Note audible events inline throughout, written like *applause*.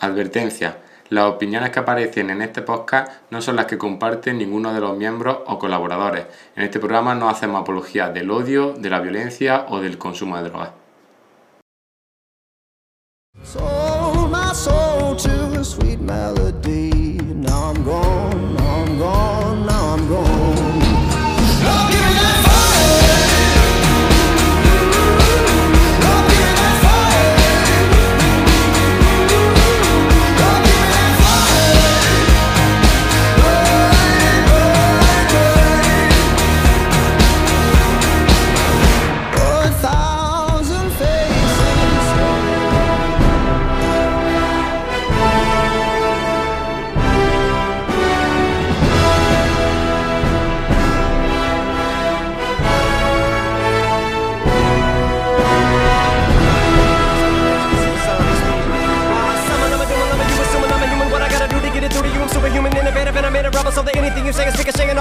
Advertencia. Las opiniones que aparecen en este podcast no son las que comparten ninguno de los miembros o colaboradores. En este programa no hacemos apología del odio, de la violencia o del consumo de drogas.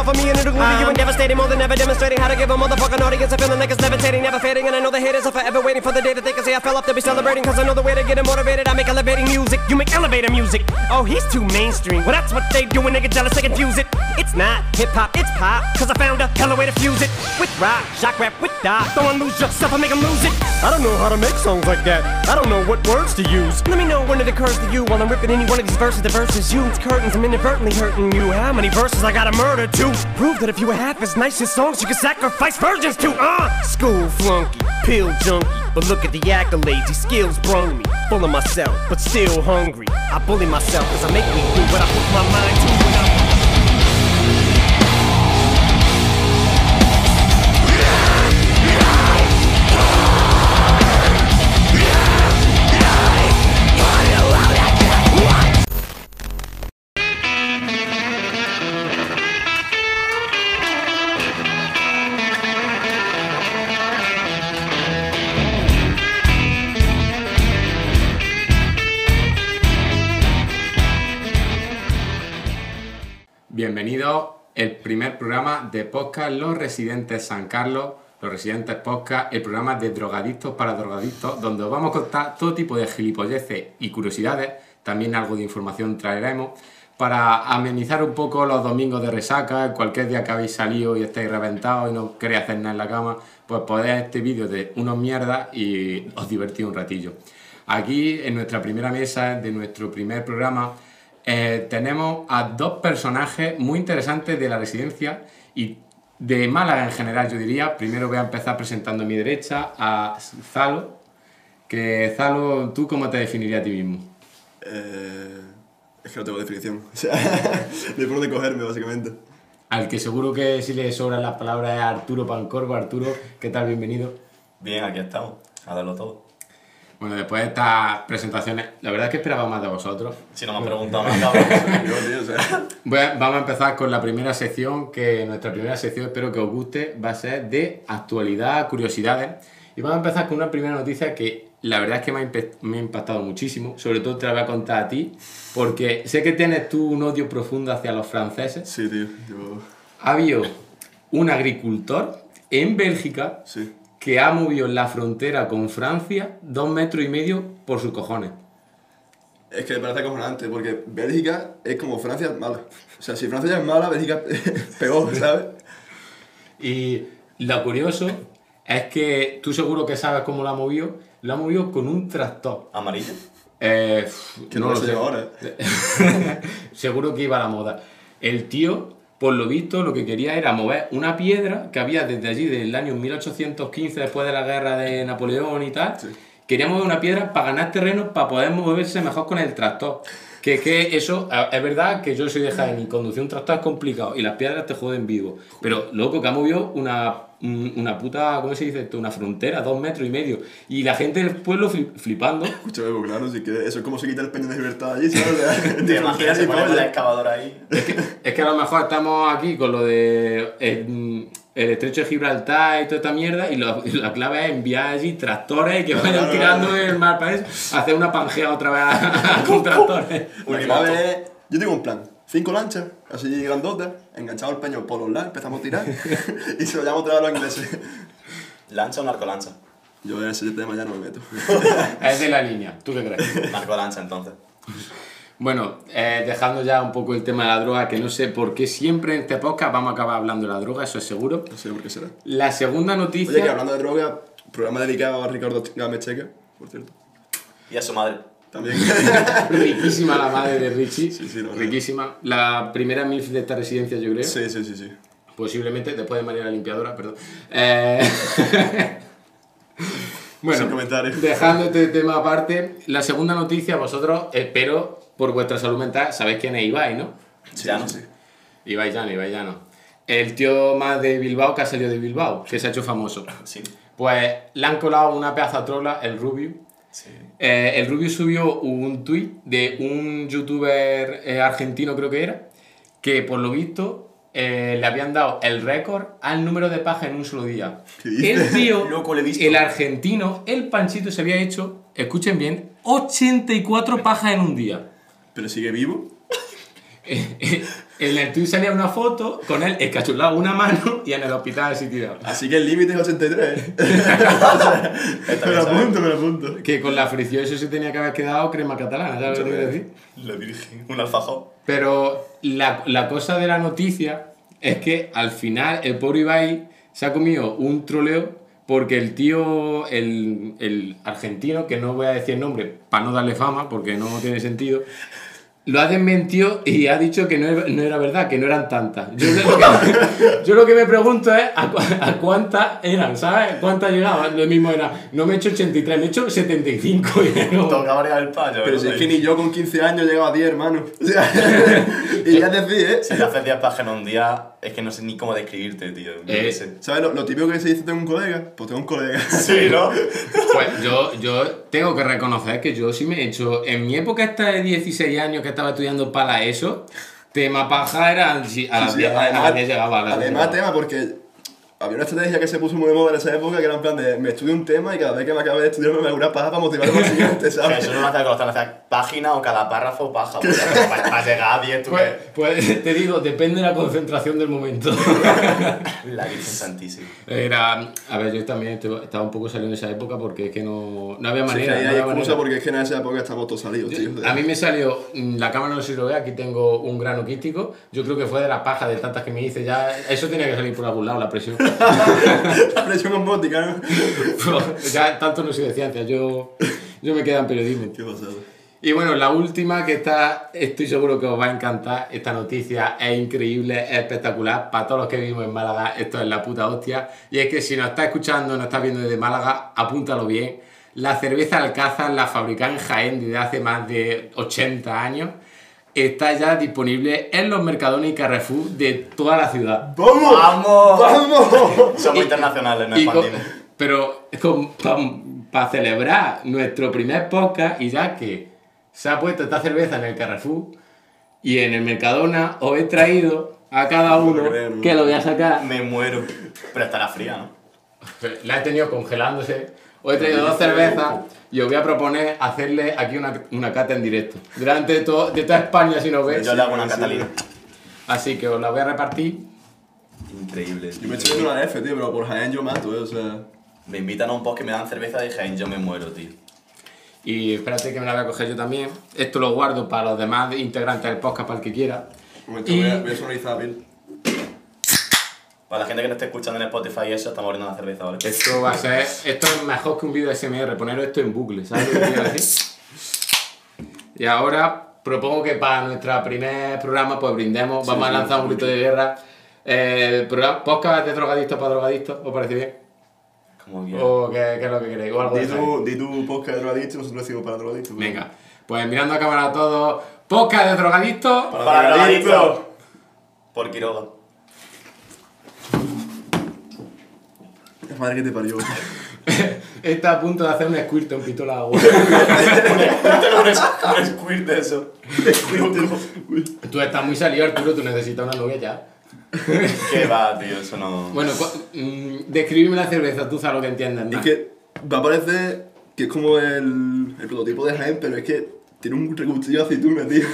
Off of me and it'll glue to you and um, devastating more than ever demonstrating how to give a motherfucking audience a feeling like it's levitating, never fading. And I know the haters are forever waiting for the day that they can say I fell off to be celebrating. Cause I know the way to get them motivated. I make elevating music, you make elevator music. Oh, he's too mainstream. Well, that's what they do when they get jealous, they confuse it. It's not hip hop, it's pop. Cause I found a hella way to fuse it with rock, shock rap, with dot. Don't lose yourself I make them lose it. I don't know how to make songs like that. I don't know what words to use. Let me know when it occurs to you while I'm ripping any one of these verses. The verses you, it's curtains. I'm inadvertently hurting you. How many verses I gotta murder to prove that if you were half as nice as songs, you could sacrifice virgins to? Uh, school flunky, pill junkie. But look at the accolades, these skills brung me. Full of myself, but still hungry. I bully myself cause I make me do what I put my mind to. Bienvenidos el primer programa de podcast Los Residentes San Carlos, Los Residentes Podcast, el programa de drogadictos para drogadictos, donde os vamos a contar todo tipo de gilipolleces y curiosidades, también algo de información traeremos, para amenizar un poco los domingos de resaca, cualquier día que habéis salido y estáis reventados y no queréis hacer nada en la cama, pues podéis este vídeo de unos mierdas y os divertís un ratillo. Aquí, en nuestra primera mesa de nuestro primer programa, eh, tenemos a dos personajes muy interesantes de la residencia y de Málaga en general, yo diría. Primero voy a empezar presentando a mi derecha a Zalo. Que Zalo, ¿tú cómo te definirías a ti mismo? Eh, es que no tengo definición. *laughs* O sea, *laughs* de por dónde cogerme, básicamente. Al que seguro que si le sobran las palabras es Arturo Pancorvo. Arturo, ¿qué tal? Bienvenido. Bien, aquí estamos, a darlo todo. Bueno, después de estas presentaciones, la verdad es que esperaba más de vosotros. Si no me han preguntado nada, cabrón. Yo, tío, o sea, Voy a- vamos a empezar con la primera sección, que nuestra primera sección espero que os guste, va a ser de actualidad, curiosidades. Y vamos a empezar con una primera noticia que la verdad es que me ha, impe- me ha impactado muchísimo, sobre todo te la voy a contar a ti, porque sé que tienes tú un odio profundo hacia los franceses. sí, tío. Yo. Ha habido un agricultor en Bélgica Sí. Que ha movido la frontera con Francia dos metros y medio por sus cojones. Es que me parece acojonante, porque Bélgica es como Francia mala. O sea, si Francia ya es mala, Bélgica *laughs* es peor, ¿sabes? Y lo curioso es que tú seguro que sabes cómo lo ha movido. Lo ha movido con un tractor. ¿Amarillo? Eh, Que no, lo sé ahora. *laughs* seguro que iba a la moda. El tío, por lo visto, lo que quería era mover una piedra que había desde allí, del año 1815, después de la guerra de Napoleón y tal. Sí. Quería mover una piedra para ganar terreno, para poder moverse mejor con el tractor. Que, que eso, es verdad que yo soy de Jaén y conducir un tractor es complicado y las piedras te joden vivo. Pero loco, que ha movido una, un- una puta, ¿cómo se dice esto? Una frontera, dos metros y medio. Y la gente del pueblo fli- flipando. *laughs* Escúchame, pues claro, si que eso es como se quita el peñón de libertad allí, ¿sabes? ¿Te imaginas si ponemos la excavadora ahí? Es que a lo mejor estamos aquí con lo de el, el estrecho de Gibraltar y toda esta mierda y, lo- y la clave es enviar allí tractores y que vayan Claro, tirando claro. el mar para eso, hacer una pangea otra vez *laughs* con tractores. Clave yo tengo un plan. Cinco lanchas, así grandotas, enganchado el peñón por los lados, empezamos a tirar *laughs* y se lo llamo otra vez a los ingleses. ¿Lancha o narcolancha? Yo en ese tema ya no me meto. *laughs* Es de la línea, ¿tú qué crees? *laughs* Narcolancha, entonces. Bueno, eh, dejando ya un poco el tema de la droga, que no sé por qué siempre en este podcast vamos a acabar hablando de la droga, eso es seguro. No sé por qué será. La segunda noticia... Oye, que hablando de droga, programa dedicado a Ricardo Gámez Checa, por cierto. Y a su madre. También. *laughs* Riquísima la madre de Richie. Sí, sí. Riquísima. La primera MILF de esta residencia, yo creo. sí, sí, sí, sí. Posiblemente, después de María la Limpiadora, perdón. Eh, *laughs* bueno, dejando este tema aparte, la segunda noticia, vosotros, espero, por vuestra salud mental, sabéis quién es Ibai, ¿no? ya no sí. Ibai Llano, Ibai Llano. El tío más de Bilbao que ha salido de Bilbao, que se ha hecho famoso. Sí. Pues le han colado una pedazo trola, el Rubio. Sí. Eh, el Rubio subió un tuit de un youtuber eh, argentino, creo que era, que por lo visto eh, le habían dado el récord al número de pajas en un solo día. El tío, *laughs* Loco, lo he visto. el argentino, el Panchito se había hecho, escuchen bien, 84 pajas en un día. Pero sigue vivo. *laughs* en el tuit salía una foto con él escachulado una mano y en el hospital así tirado. Así que el límite es 83. *laughs* *laughs* Esta me lo apunto, me lo apunto. Que con la fricción eso se tenía que haber quedado crema catalana, ¿sabes lo que quiero decir? La virgen. Un alfajor. Pero la, la cosa de la noticia es que al final el pobre Ibai se ha comido un troleo porque el tío, el, el argentino, que no voy a decir el nombre para no darle fama porque no tiene sentido, lo ha desmentido y ha dicho que no, era- no era verdad, que no eran tantas. Yo lo que, yo lo que me pregunto es a, cu- a cuántas eran, ¿sabes? ¿Cuántas llegaban? Lo mismo era, no me he hecho 83, me he hecho 75. Y no- *laughs* Toca variar el payo. Pero si es que ni yo con 15 años llegaba a 10, hermano. *laughs* O sea, y ya decís, ¿eh? Si te haces 10 páginas un día, es que no sé ni cómo describirte, tío. Eh. ¿Sabes lo, lo típico que se dice tengo un colega? Pues tengo un colega. *laughs* Sí, ¿no? Pues yo, yo tengo que reconocer que yo sí me he hecho. En mi época esta de 16 años que estaba estudiando para eso, tema paja era. A las Sí, 10 a además, las 10 llegaba. a las 10 además llegaba. tema porque había una estrategia que se puso muy de moda en esa época que era en plan de me estudio un tema y cada vez que me acabe de estudiar me hago una paja para motivarme al siguiente, *laughs* ¿sabes? eso no lo hace con los hacer página o cada párrafo paja. *laughs* Para, para llegar a 10, tú Pues, pues *laughs* te digo, depende de la concentración del momento. La Virgen Santísima. Era. A ver, yo también estaba un poco saliendo en esa época porque es que no, no había Sí, manera. ahí no había excusa manera. porque es que en esa época estamos todos salidos, tío. A mí me salió, mm, la cámara no sé si lo ve, aquí tengo un grano quístico. Yo creo que fue de la paja de tantas que me hice ya. Eso tenía que salir por algún lado, la presión. La *laughs* presión osmótica, ¿no? ya tanto no soy de yo, yo me quedo en periodismo. Qué pasado. Y bueno, la última que está, estoy seguro que os va a encantar. Esta noticia es increíble, es espectacular. Para todos los que vivimos en Málaga, esto es la puta hostia. Y es que si nos está escuchando, nos está viendo desde Málaga, apúntalo bien. La cerveza Alcázar, la fabricada en Jaén desde hace más de 80 años, está ya disponible en los mercadones y Carrefour de toda la ciudad. ¡Vamos! ¡Vamos! ¡Vamos! Somos internacionales, no expandimos. pero para celebrar nuestro primer podcast y ya que se ha puesto esta cerveza en el Carrefour y en el Mercadona, os he traído a cada uno no. que lo voy a sacar. Me muero. Pero estará fría, ¿no? La he tenido congelándose. Os he traído dos cervezas y os voy a proponer hacerle aquí una, una cata en directo. Delante de, todo, de toda España si nos ves. Yo le hago una sí. Catalina. Así que os la voy a repartir. Increíble. Yo me estoy viendo una F, tío, pero por Jaén yo mato, ¿eh? O sea... Me invitan a un post que me dan cerveza de Jaén, yo me muero, tío. Y espérate que me la voy a coger yo también. Esto lo guardo para los demás integrantes del podcast, para el que quiera. Un momento, Y- voy a, voy a sonorizar. Para la gente que no esté escuchando en Spotify y eso, estamos abriendo una cerveza, ¿vale? Esto va a ser. Esto es mejor que un vídeo de SMR, poner esto en bucle, ¿sabes lo que quiero decir? Y ahora propongo que para nuestro primer programa, pues brindemos, vamos a sí, lanzar un grito de guerra. El programa, podcast de drogadictos para drogadictos, ¿os parece bien? Como bien. ¿O qué, qué es lo que queréis? ¿O algo Di tu, di tu podcast de drogadicto, nosotros decimos para drogadicto. Venga, pues mirando a cámara a todos, podcast de drogadictos. Para Para drogadictos. drogadictos. Por Quiroga. La madre que te parió. *laughs* Está a punto de hacer un squirt en pistola de agua. *laughs* Un squirt de eso. *laughs* tú estás muy salido, Arturo, tú necesitas una novia ya. ¿Qué va, tío? Eso no. Bueno, mm, describime la cerveza, tú sabes lo que entiendes. Es ¿no? que va a parecer que es como el, el prototipo de Jaén, pero es que tiene un regustillo de aceituna, tío.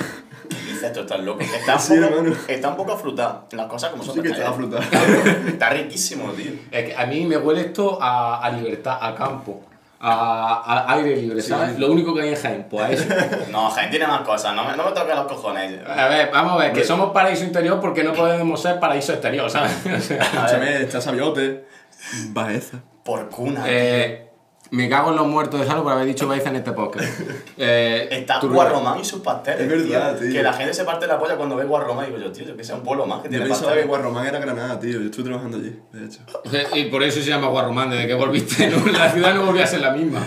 Esto, estás loco. Está *laughs* un, Sí, poco, hermano. está un poco afrutada. Las cosas como son. Sí que está está bien. fruta. *laughs* Está riquísimo, tío. Es que a mí me huele esto a, a libertad, a campo. a, a aire libre, ¿sabes? Lo único que hay en Jaén, pues a eso. *laughs* No, Jaén tiene más cosas, no me, no me toques los cojones. A ver, vamos a ver, que somos paraíso interior porque no podemos ser paraíso exterior, ¿sabes? Escúchame, está Sabiote, Baeza. Por cuna. tío. eh, me cago en los muertos de salud por haber dicho Baeza en este podcast. *laughs* Eh, Está Guarromán y sus pasteles. Es verdad, tío. Que la gente se parte la polla cuando ve Guarromán. Digo yo, tío, yo que sea un pueblo más que Yo tiene pensaba que. Guarromán era Granada, tío. Yo estuve trabajando allí, de hecho. Y por eso se llama Guarromán, desde que volviste, ¿no? *laughs* La ciudad no volvió a ser la misma.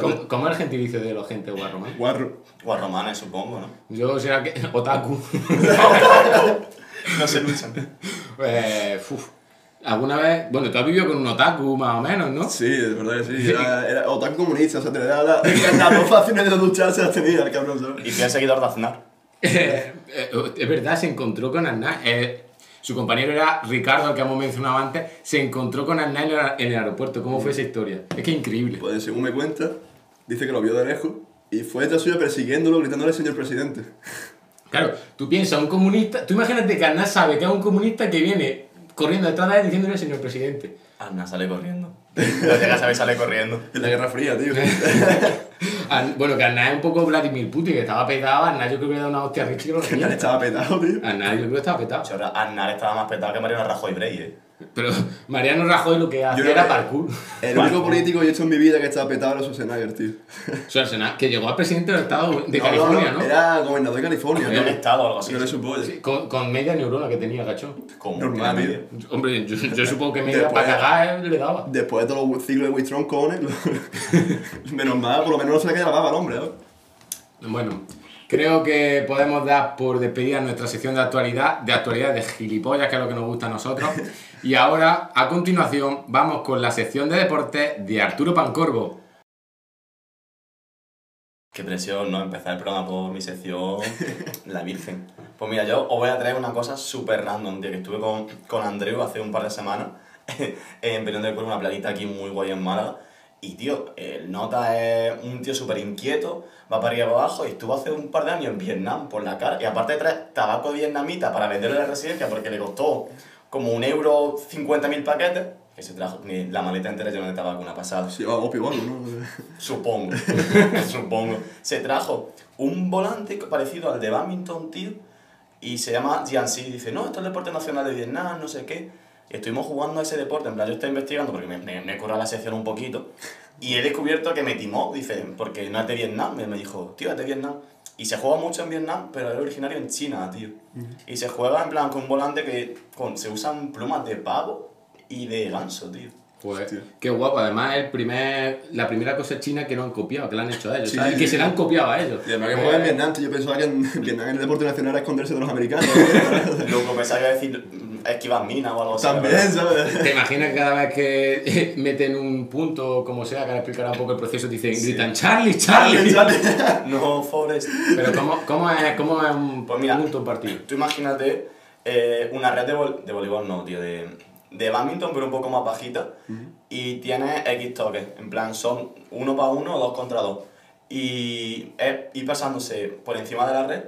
¿Cómo, cómo es el gentilicio de los gente Guarromán? Guarro. Guarromanes, supongo, ¿no? Yo será que. Otaku. *laughs* No se luchan. Eh, uf. ¿Alguna vez? Bueno, tú has vivido con un otaku más o menos, ¿no? Sí, de verdad que sí. Era, era otaku comunista, o sea, tenía la, *laughs* las dos facciones de ducharse las tenía, el cabrón, ¿sabes? Y fiel seguidor de Aznar. *laughs* Eh, eh, es verdad, se encontró con Aznar. Eh, su compañero era Ricardo, al que hemos mencionado antes. Se encontró con Aznar en el, en el aeropuerto. ¿Cómo fue esa historia? Es que es increíble. Pues según me cuenta, dice que lo vio de lejos y fue detrás suyo persiguiéndolo, gritándole señor presidente. Claro, tú piensas, un comunista. Tú imagínate que Aznar sabe que es un comunista que viene corriendo detrás de él diciéndole señor presidente. Aznar sale corriendo. Lo llegas a ver, sale corriendo. En la Guerra Fría, tío. *laughs* Bueno, que Aznar es un poco Vladimir Putin, que estaba petado. Aznar yo creo que le da una hostia que lo *laughs* ya estaba petado, tío. Aznar yo creo que estaba petado. Aznar estaba más petado que Mariano Rajoy Brey, eh. Pero Mariano Rajoy lo que hacía era parkour. El único político que he hecho en mi vida que estaba petado era Schwarzenegger, tío. Schwarzenegger, que llegó a presidente del estado de No, California, ¿no? Era gobernador de California, ¿no? estado o algo así. No le supo, oye. Sí, con, con media neurona que tenía, gacho. Como Normal, medio. Hombre, yo, yo supongo que media Después- para cagar eh, le daba. Después de todos los ciclos de Wistron Cones, *laughs* menos mal, por lo menos no se le caía la baba al hombre, ¿eh? Bueno, creo que podemos dar por despedida nuestra sección de actualidad, de actualidad de gilipollas, que es lo que nos gusta a nosotros. Y ahora, a continuación, vamos con la sección de deportes de Arturo Pancorbo. Qué presión, ¿no? Empezar el programa por mi sección, la virgen. Pues mira, yo os voy a traer una cosa súper random, tío, que estuve con, con Andreu hace un par de semanas *laughs* en Perón del una playita aquí muy guay en Málaga. Y, tío, el Nota es un tío súper inquieto, va para arriba y abajo, y estuvo hace un par de años en Vietnam por la cara. Y aparte trae tabaco vietnamita para venderlo en la residencia porque le costó como un euro 50.000 paquetes, que se trajo ni la maleta entera llena de tabaco, una pasada. Sí, o ¿no? Supongo, *laughs* supongo. Se trajo un volante parecido al de badminton, tío, y se llama Jiangxi. Dice, no, esto es el deporte nacional de Vietnam, no sé qué. Y estuvimos jugando a ese deporte, en plan, yo estoy investigando porque me, me, me he currado la sección un poquito, y he descubierto que me timó, dice, porque no es de Vietnam. Él me dijo, tío, es de Vietnam. Y se juega mucho en Vietnam, pero es originario en China, tío. Y se juega en plan con un volante que con, se usan plumas de pavo y de ganso, tío. Pues, Hostia. qué guapo. Además, el primer, la primera cosa china que no han copiado, que la han hecho a ellos, Sí, ¿sabes? sí, que sí. se la han copiado a ellos. Y además que juega en Vietnam, yo pensaba que en *laughs* Vietnam el deporte nacional era esconderse de los americanos. *laughs* Luego pensaba que iba a decir esquivar minas o algo así. También, ¿sabes? ¿Te imaginas que cada vez que meten un punto, como sea, que ahora explicará un poco el proceso, dicen, gritan Charlie, Charlie? *laughs* No, Forest. Pero ¿cómo, cómo, es, ¿cómo es un Pues mira, punto un partido? Tú imagínate eh, una red de, vol- de voleibol, no, tío, de, de badminton, pero un poco más bajita. Y tiene X toques. En plan, son uno para uno o dos contra dos. Y es ir pasándose por encima de la red,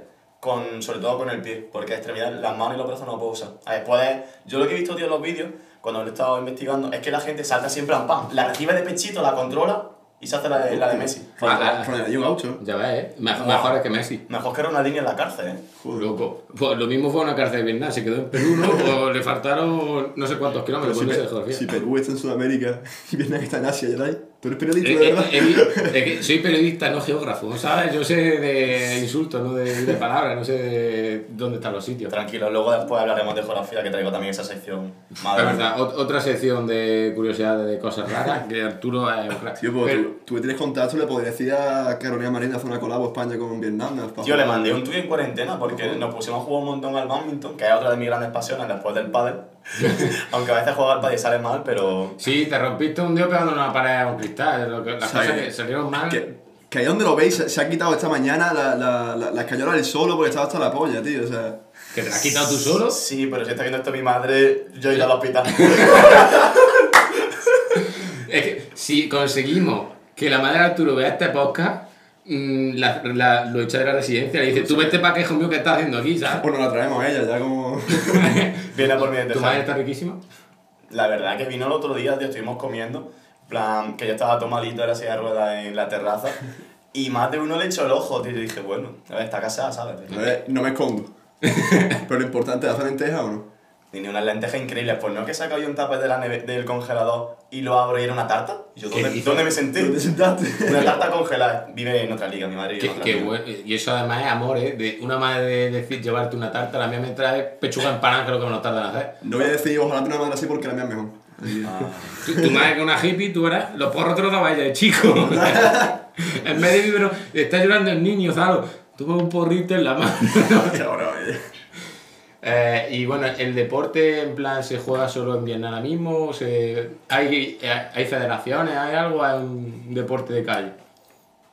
con, sobre todo con el pie, porque extremidad, las manos y los brazos no lo puedo usar. A ver, puedes- yo lo que he visto, tío, en los vídeos, cuando lo he estado investigando, es que la gente salta siempre en pam, la recibe de pechito, la controla y se hace la de, la de Messi. Ah. Ronaldinho Gaucho. Ya ves, ¿eh? Mejor, mejor es que Messi. Mejor que Ronaldinho en la cárcel, ¿eh? Loco. Pues lo mismo fue una cárcel de Vietnam, se quedó en Perú, ¿no? *laughs* O le faltaron no sé cuántos kilómetros, si, pues se dejó si fiesta. Perú está en Sudamérica *laughs* y Vietnam está en Asia, ¿ya ahí? ¿Tú eres periodista, Eh, eh, verdad? eh, es que soy periodista, no geógrafo, ¿sabes? Yo sé de insultos, no de, de palabras, no sé de dónde están los sitios. Tranquilo, luego después hablaremos de geografía, que traigo también esa sección. Madre mía. verdad, ot- otra sección de curiosidades de cosas raras, que Arturo es un crack. Tío, pues Pero- tú, tú que tienes contacto, le podrías decir a Carolina Marín hacer una colabo España con Vietnam. ¿no? Tío, le mandé un tuit en cuarentena porque nos pusimos a jugar un montón al badminton, que es otra de mis grandes pasiones después del pádel. *laughs* Aunque a veces juega al y sale mal, pero... Sí, te rompiste un dedo pegando una pared a un cristal, lo que- las O sea, cosas que- salieron mal. Que, que ahí donde lo veis, se, se ha quitado esta mañana la, la, la, la escayola del solo porque estaba hasta la polla, tío. O sea, ¿Que te la has quitado tú solo? Sí, pero si está viendo esto mi madre, yo iré al hospital. *laughs* Es que si conseguimos que la madre de Arturo vea este podcast, la, la- lo echa de la residencia, le dice, tú vete para que hijo mío que estás haciendo aquí, ¿sabes? bueno, la traemos a ella ya como. *laughs* Viene por mí desde ¿Tu madre está riquísima? La verdad que vino el otro día, tío, estuvimos comiendo plan, que yo estaba todo malito en la silla de ruedas en la terraza. Y más de uno le echó el ojo, tío. Y dije, bueno, a ver, está casada, ¿sabes? No, me- no me escondo. *laughs* Pero lo importante es hacer lenteja o no. Tiene unas lentejas increíbles. Pues no que saca yo un tupper de la neve- del congelador y lo abro y era una tarta. Y yo, ¿Qué ¿dónde, me senté? ¿Dónde te sentaste? Una tarta congelada. Vive en otra liga, mi madre vive en Qué, otra qué liga. bueno. Y eso además es amor, ¿eh? De una madre de decir llevarte una tarta, la mía me trae pechuga empanada, que es lo tardan en hacer. No voy a decir ojalá una madre así porque la mía es mejor. Que- Tu, tu madre que es una hippie, tú verás, los porros te los daba ella de chico. *laughs* en vez de vivir, está llorando el niño, ¿sabes? Tuvo un porrito en la mano. Eh, y bueno, el deporte en plan se juega solo en Vietnam ahora mismo, se, hay, hay federaciones, hay algo, hay un deporte de calle.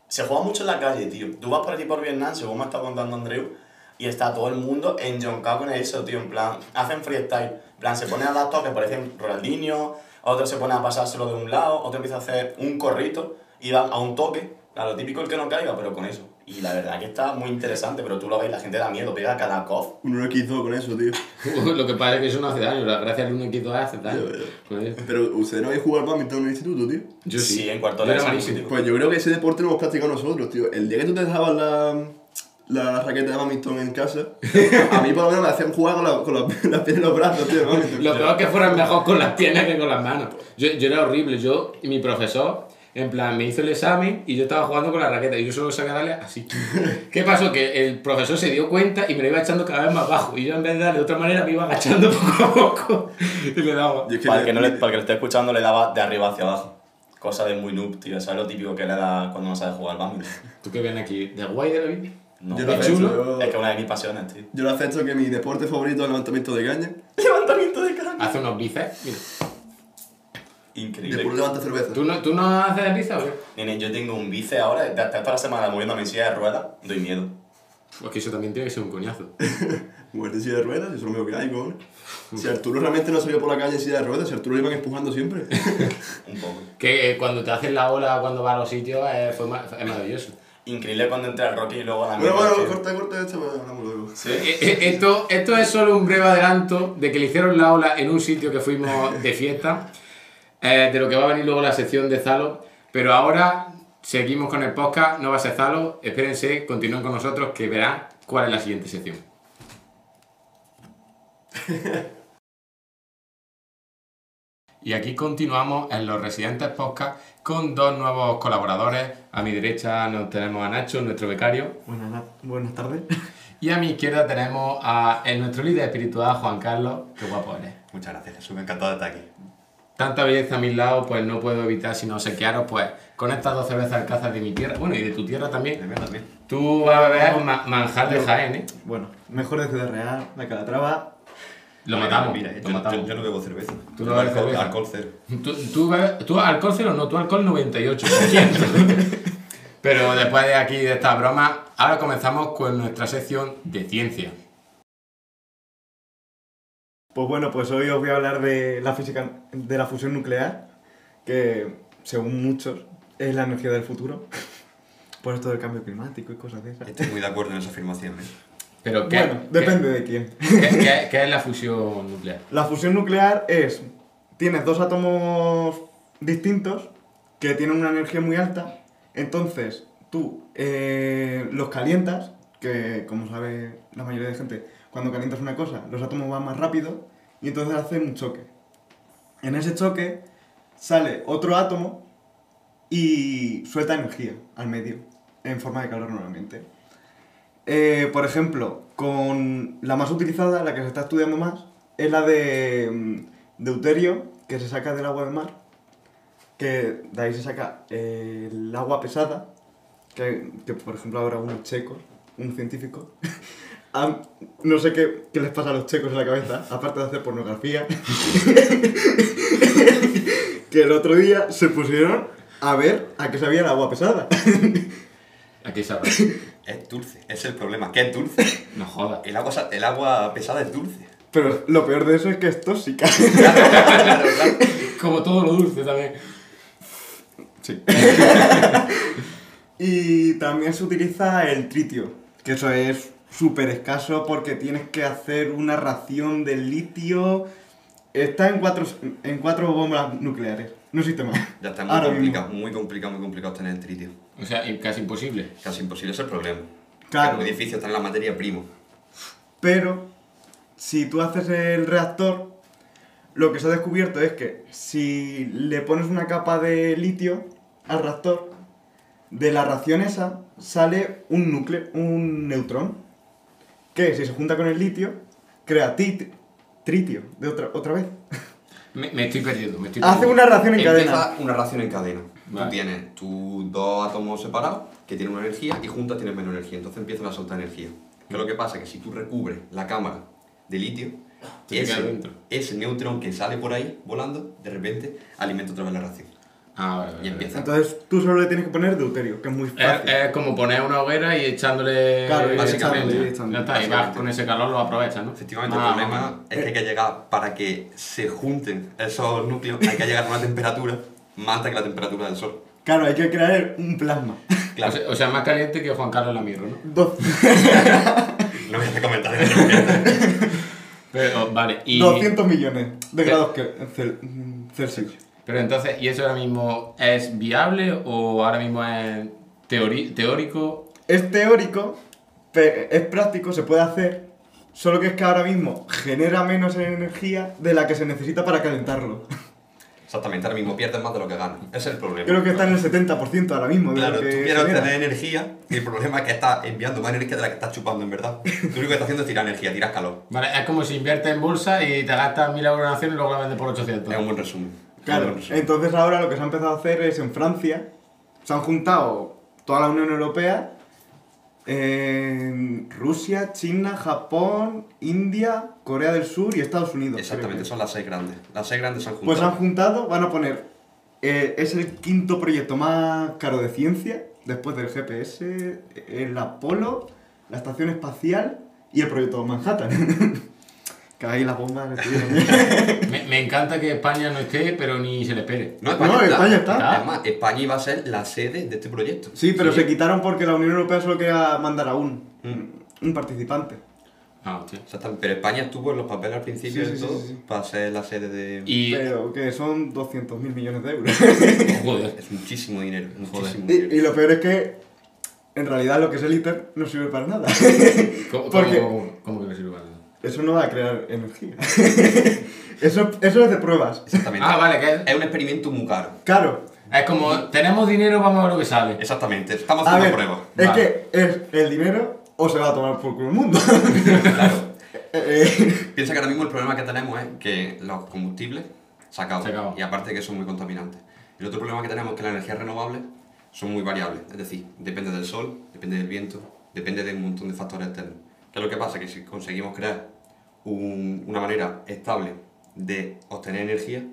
Se juega mucho en la calle, tío. Tú vas por aquí por Vietnam, según me está contando Andreu, y está todo el mundo enjoncado con eso, tío. En plan, hacen freestyle. En plan, se ponen a dar toques, parecen Ronaldinho, otro se pone a pasárselo de un lado, otro empieza a hacer un corrito y dan a un toque. A lo típico el que no caiga, pero con eso. Y la verdad que está muy interesante, pero tú lo ves, la gente da miedo, pega cada cof. Un 1x2 con eso, tío. *laughs* Lo que pasa es que eso no hace daño, la gracia del 1 x 2 hace daño. Pero ustedes no habéis jugado al badminton en el instituto, tío. Yo sí. Sí, en cuarto de tío. Pues yo creo que ese deporte lo hemos practicado nosotros, tío. El día que tú te dejabas la, la raqueta de badminton en casa, a mí por lo menos me hacían jugar con, la, con la- *laughs* las piernas y los brazos, tío. Lo peor es que fueran mejor con las piernas que con las manos. Yo, yo era horrible, yo y mi profesor, en plan, me hizo el examen y yo estaba jugando con la raqueta y yo solo sabía darle así. *laughs* ¿Qué pasó? Que el profesor se dio cuenta y me lo iba echando cada vez más bajo y yo en vez de darle de otra manera me iba agachando *laughs* poco a poco y le daba. Y es que Para el, que no le, para el que lo esté escuchando, le daba de arriba hacia abajo. Cosa de muy noob, tío. Eso es lo típico que le da cuando no sabe jugar badminton. *laughs* ¿Tú qué ven aquí? ¿De guay de la vida? No, yo lo chulo. yo- es que es una de mis pasiones, tío. Yo lo acepto que mi deporte favorito es el levantamiento de caña. Levantamiento de cara. Hace unos bíceps. Mira. Increíble. Después levanta cerveza. ¿Tú no, ¿Tú no haces bíceps o qué? Nene, yo tengo un bice ahora, de hasta toda la semana moviéndome en silla de ruedas, doy miedo. Pues que eso también tiene que ser un coñazo. *laughs* Muerte en silla de ruedas, eso es lo mismo que hay, cojones. Si Arturo realmente no salió por la calle en silla de ruedas, si Arturo lo iban empujando siempre. *laughs* Un poco. Que eh, cuando te haces la ola cuando vas a los sitios eh, fue ma- es maravilloso. Increíble cuando entra el Rocky y luego la bueno, mierda, bueno, tío. corta, corta esto, pues, hablamos luego. Eh, eh, Esto, esto es solo un breve adelanto de que le hicieron la ola en un sitio que fuimos de fiesta, eh, de lo que va a venir luego la sección de Zalo, pero ahora seguimos con el podcast, no va a ser Zalo, espérense, continúen con nosotros que verán cuál es la siguiente sección. *laughs* Y aquí continuamos en los Residentes Podcast con dos nuevos colaboradores. A mi derecha nos tenemos a Nacho, nuestro becario. Buenas, na- buenas tardes. *laughs* Y a mi izquierda tenemos a nuestro líder espiritual, Juan Carlos. Qué guapo eres. Muchas gracias, Jesús, encantado estar aquí. Tanta belleza a mis lados, pues no puedo evitar sino sequearos pues con estas dos cervezas alcázar de mi tierra, bueno, y de tu tierra también. También. Tú vas a beber ma- manjar de Jaén, ¿eh? Bueno, mejor de Ciudad Real, la Calatrava. Lo matamos, Mira, lo yo, matamos. yo- yo no bebo cerveza. Tú no bebes alcohol, cerveza. Alcohol cero. Tú, tú, bebes- tú alcohol cero, no, tú alcohol 98%. *laughs* Pero después de aquí, de esta broma, ahora comenzamos con nuestra sección de ciencia. Pues bueno, pues hoy os voy a hablar de la física de la fusión nuclear, que según muchos es la energía del futuro. *laughs* Por esto del cambio climático y cosas de esas. Estoy muy de acuerdo en esa afirmación. ¿eh? Pero ¿qué, Bueno, qué- depende de quién. ¿qué, qué- qué es la fusión nuclear? La fusión nuclear es, tienes dos átomos distintos que tienen una energía muy alta, entonces tú eh, los calientas, que como sabe la mayoría de gente, cuando calientas una cosa, los átomos van más rápido y entonces hacen un choque. En ese choque sale otro átomo y suelta energía al medio, en forma de calor normalmente. Eh, por ejemplo, con la más utilizada, la que se está estudiando más, es la de mm, deuterio, que se saca del agua del mar, que de ahí se saca eh, el agua pesada, que, que, por ejemplo ahora unos checos, un científico, *laughs* no sé qué, qué les pasa a los checos en la cabeza, aparte de hacer pornografía, *laughs* que el otro día se pusieron a ver a qué sabía el agua pesada. Aquí sabrás. *laughs* Es dulce, ese es el problema, que es dulce. No jodas. El agua, sa- el agua pesada es dulce. Pero lo peor de eso es que es tóxica. *laughs* Como todo lo dulce también. Sí. y también se utiliza el tritio, que eso es súper escaso porque tienes que hacer una ración de litio. Está en cuatro, en cuatro bombas nucleares. No existe más. Ya está muy Ahora complicado, mismo. muy complicado, muy complicado tener tritio. O sea, y casi imposible. Casi imposible, es el problema. Claro. Es muy difícil tener la materia primo. Pero si tú haces el reactor, lo que se ha descubierto es que si le pones una capa de litio al reactor, de la ración esa sale un núcleo, un neutrón, que si se junta con el litio, crea tit- tritio de otra, otra vez. Me, me estoy perdiendo, me estoy Hace perdiendo. una reacción en Empieza cadena. una reacción en cadena. Vale. Tú tienes tus dos átomos separados que tienen una energía y juntas tienen menos energía. Entonces empiezan a soltar energía. Que lo que pasa es que si tú recubres la cámara de litio, ese, ese neutrón que sale por ahí volando, de repente alimenta otra vez la reacción. Ah, vale, vale, Y empieza. Entonces tú solo le tienes que poner deuterio, que es muy fácil. es como poner una hoguera y echándole Claro, y básicamente. echándole, y echándole, Ya está, y vas con ese calor lo aprovechas, ¿no? Efectivamente, Ah, el problema vale. es que hay que llegar, para que se junten esos núcleos, hay que llegar a una temperatura más alta que la temperatura del Sol. Claro, hay que crear un plasma. Claro, O, sea, o sea, más caliente que Juan Carlos Lamirro, ¿no? Dos- *laughs* no voy a hacer comentarios. que- Pero, vale, y... 200 millones de grados que- cel- Celsius. Pero entonces, ¿y eso ahora mismo es viable o ahora mismo es teórico? Es teórico, es práctico, se puede hacer, solo que es que ahora mismo genera menos energía de la que se necesita para calentarlo. *laughs* Exactamente, ahora mismo pierdes más de lo que ganas. Ese es el problema. Creo que está en el 70% ahora mismo de Claro, lo tú que quieres genera. obtener energía y el problema es que estás enviando más energía de la que estás chupando en verdad. Tú lo único que estás haciendo es tirar energía, tiras calor. Vale, es como si inviertes en bolsa y te gastas 1000 euros en acciones y luego la vendes por 800. Es un buen resumen. Claro, entonces ahora lo que se ha empezado a hacer es en Francia, se han juntado toda la Unión Europea, en Rusia, China, Japón, India, Corea del Sur y Estados Unidos. Exactamente, son las seis grandes. Las seis grandes se han Pues juntado. han juntado, van a poner, eh, es el quinto proyecto más caro de ciencia, después del GPS, el Apolo, la Estación Espacial y el proyecto Manhattan. *laughs* que ahí las bombas estuvieron. Me, me encanta que España no esté, pero ni se le espere. No, España No, está. España está. Además, España iba a ser la sede de este proyecto. Sí, pero Sí. se quitaron porque la Unión Europea solo quería mandar a un, Mm. un participante. Ah, hostia. Exactamente, pero España estuvo en los papeles al principio Sí, de sí, todo sí, sí. para ser la sede de... Y... Pero que son 200 mil millones de euros. *laughs* Joder. Es muchísimo dinero, muchísimo y, dinero. y lo peor es que, en realidad, lo que es el ITER no sirve para nada. *laughs* ¿Cómo, Porque- cómo- cómo- cómo que no sirve? Eso no va a crear energía. *laughs* eso, eso es de pruebas. Exactamente. Ah, vale, que es, Es un experimento muy caro. Claro, es como, tenemos dinero, vamos a ver lo que sale. Exactamente, estamos a haciendo ver, pruebas. es Vale. que es el dinero o se va a tomar por culo el mundo. *laughs* Claro. *laughs* Eh, Piensa que ahora mismo el problema que tenemos es que los combustibles se acaban. Se acaban. Y aparte que son muy contaminantes. El otro problema que tenemos es que las energías renovables son muy variables. Es decir, depende del sol, depende del viento, depende de un montón de factores externos. ¿Qué es lo que pasa? Que si conseguimos crear un- una manera estable de obtener energía,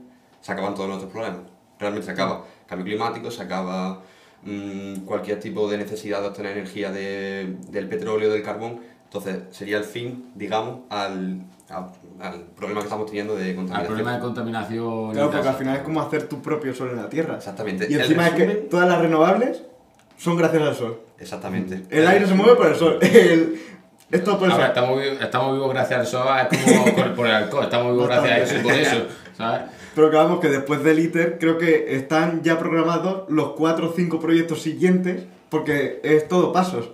se acaban todos nuestros problemas. Realmente se acaba cambio climático, se acaba mm, cualquier tipo de necesidad de obtener energía de- del petróleo, del carbón. Entonces sería el fin, digamos, al, al, al problema que estamos teniendo de Al contaminación. problema de contaminación. claro, porque al final es como hacer tu propio sol en la Tierra. Exactamente. Y encima es que todas las renovables son gracias al sol. Exactamente. El aire se mueve por el sol. *laughs* El, Ahora, estamos, vivos, estamos vivos gracias al sol, es como por, por el alcohol, estamos vivos gracias a eso y por eso, ¿sabes? Pero que vamos, que después del ITER creo que están ya programados los 4 o 5 proyectos siguientes porque es todo pasos.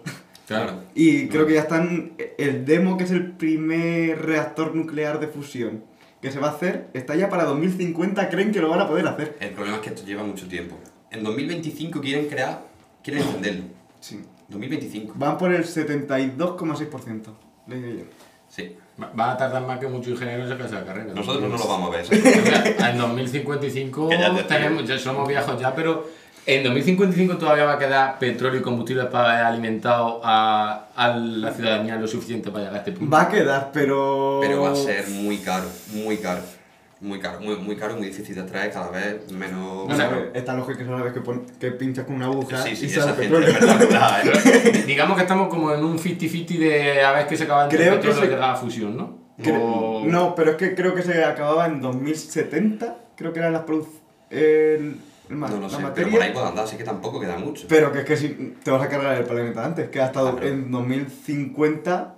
Claro. Y creo que ya están. El demo, que es el primer reactor nuclear de fusión que se va a hacer, está ya para 2050. Creen que lo van a poder hacer. El problema es que esto lleva mucho tiempo. En 2025 quieren crear, quieren encenderlo. Sí. 2025. Van por el 72,6%. Leí yo. Sí. Va- Va a tardar más que muchos ingenieros en sacarse la carrera. Nosotros no lo vamos a ver. *laughs* En 2055 Que ya te tenemos, ya somos viejos ya, pero en 2055 todavía va a quedar petróleo y combustible para alimentar a, a la ciudadanía lo suficiente para llegar a este punto. Va a quedar, pero. Pero va a ser muy caro, muy caro. Muy caro, muy, muy caro, muy difícil de extraer, cada vez menos... Bueno, a ver, esta lógica es una vez que, pon- que pinchas con una aguja sí, sí, y sale petróleo. es verdad, verdad. *laughs* Digamos que estamos como en un 50-50 de a ver qué se acaba Creo el que petróleo se- y la fusión, ¿no? O- No, pero es que creo que se acababa en 2070. Creo que eran las el, el ma- No lo la sé, pero materia. por ahí puede andar, así que tampoco queda mucho. Pero que es que si te vas a cargar el planeta antes, que ha estado Claro. en 2050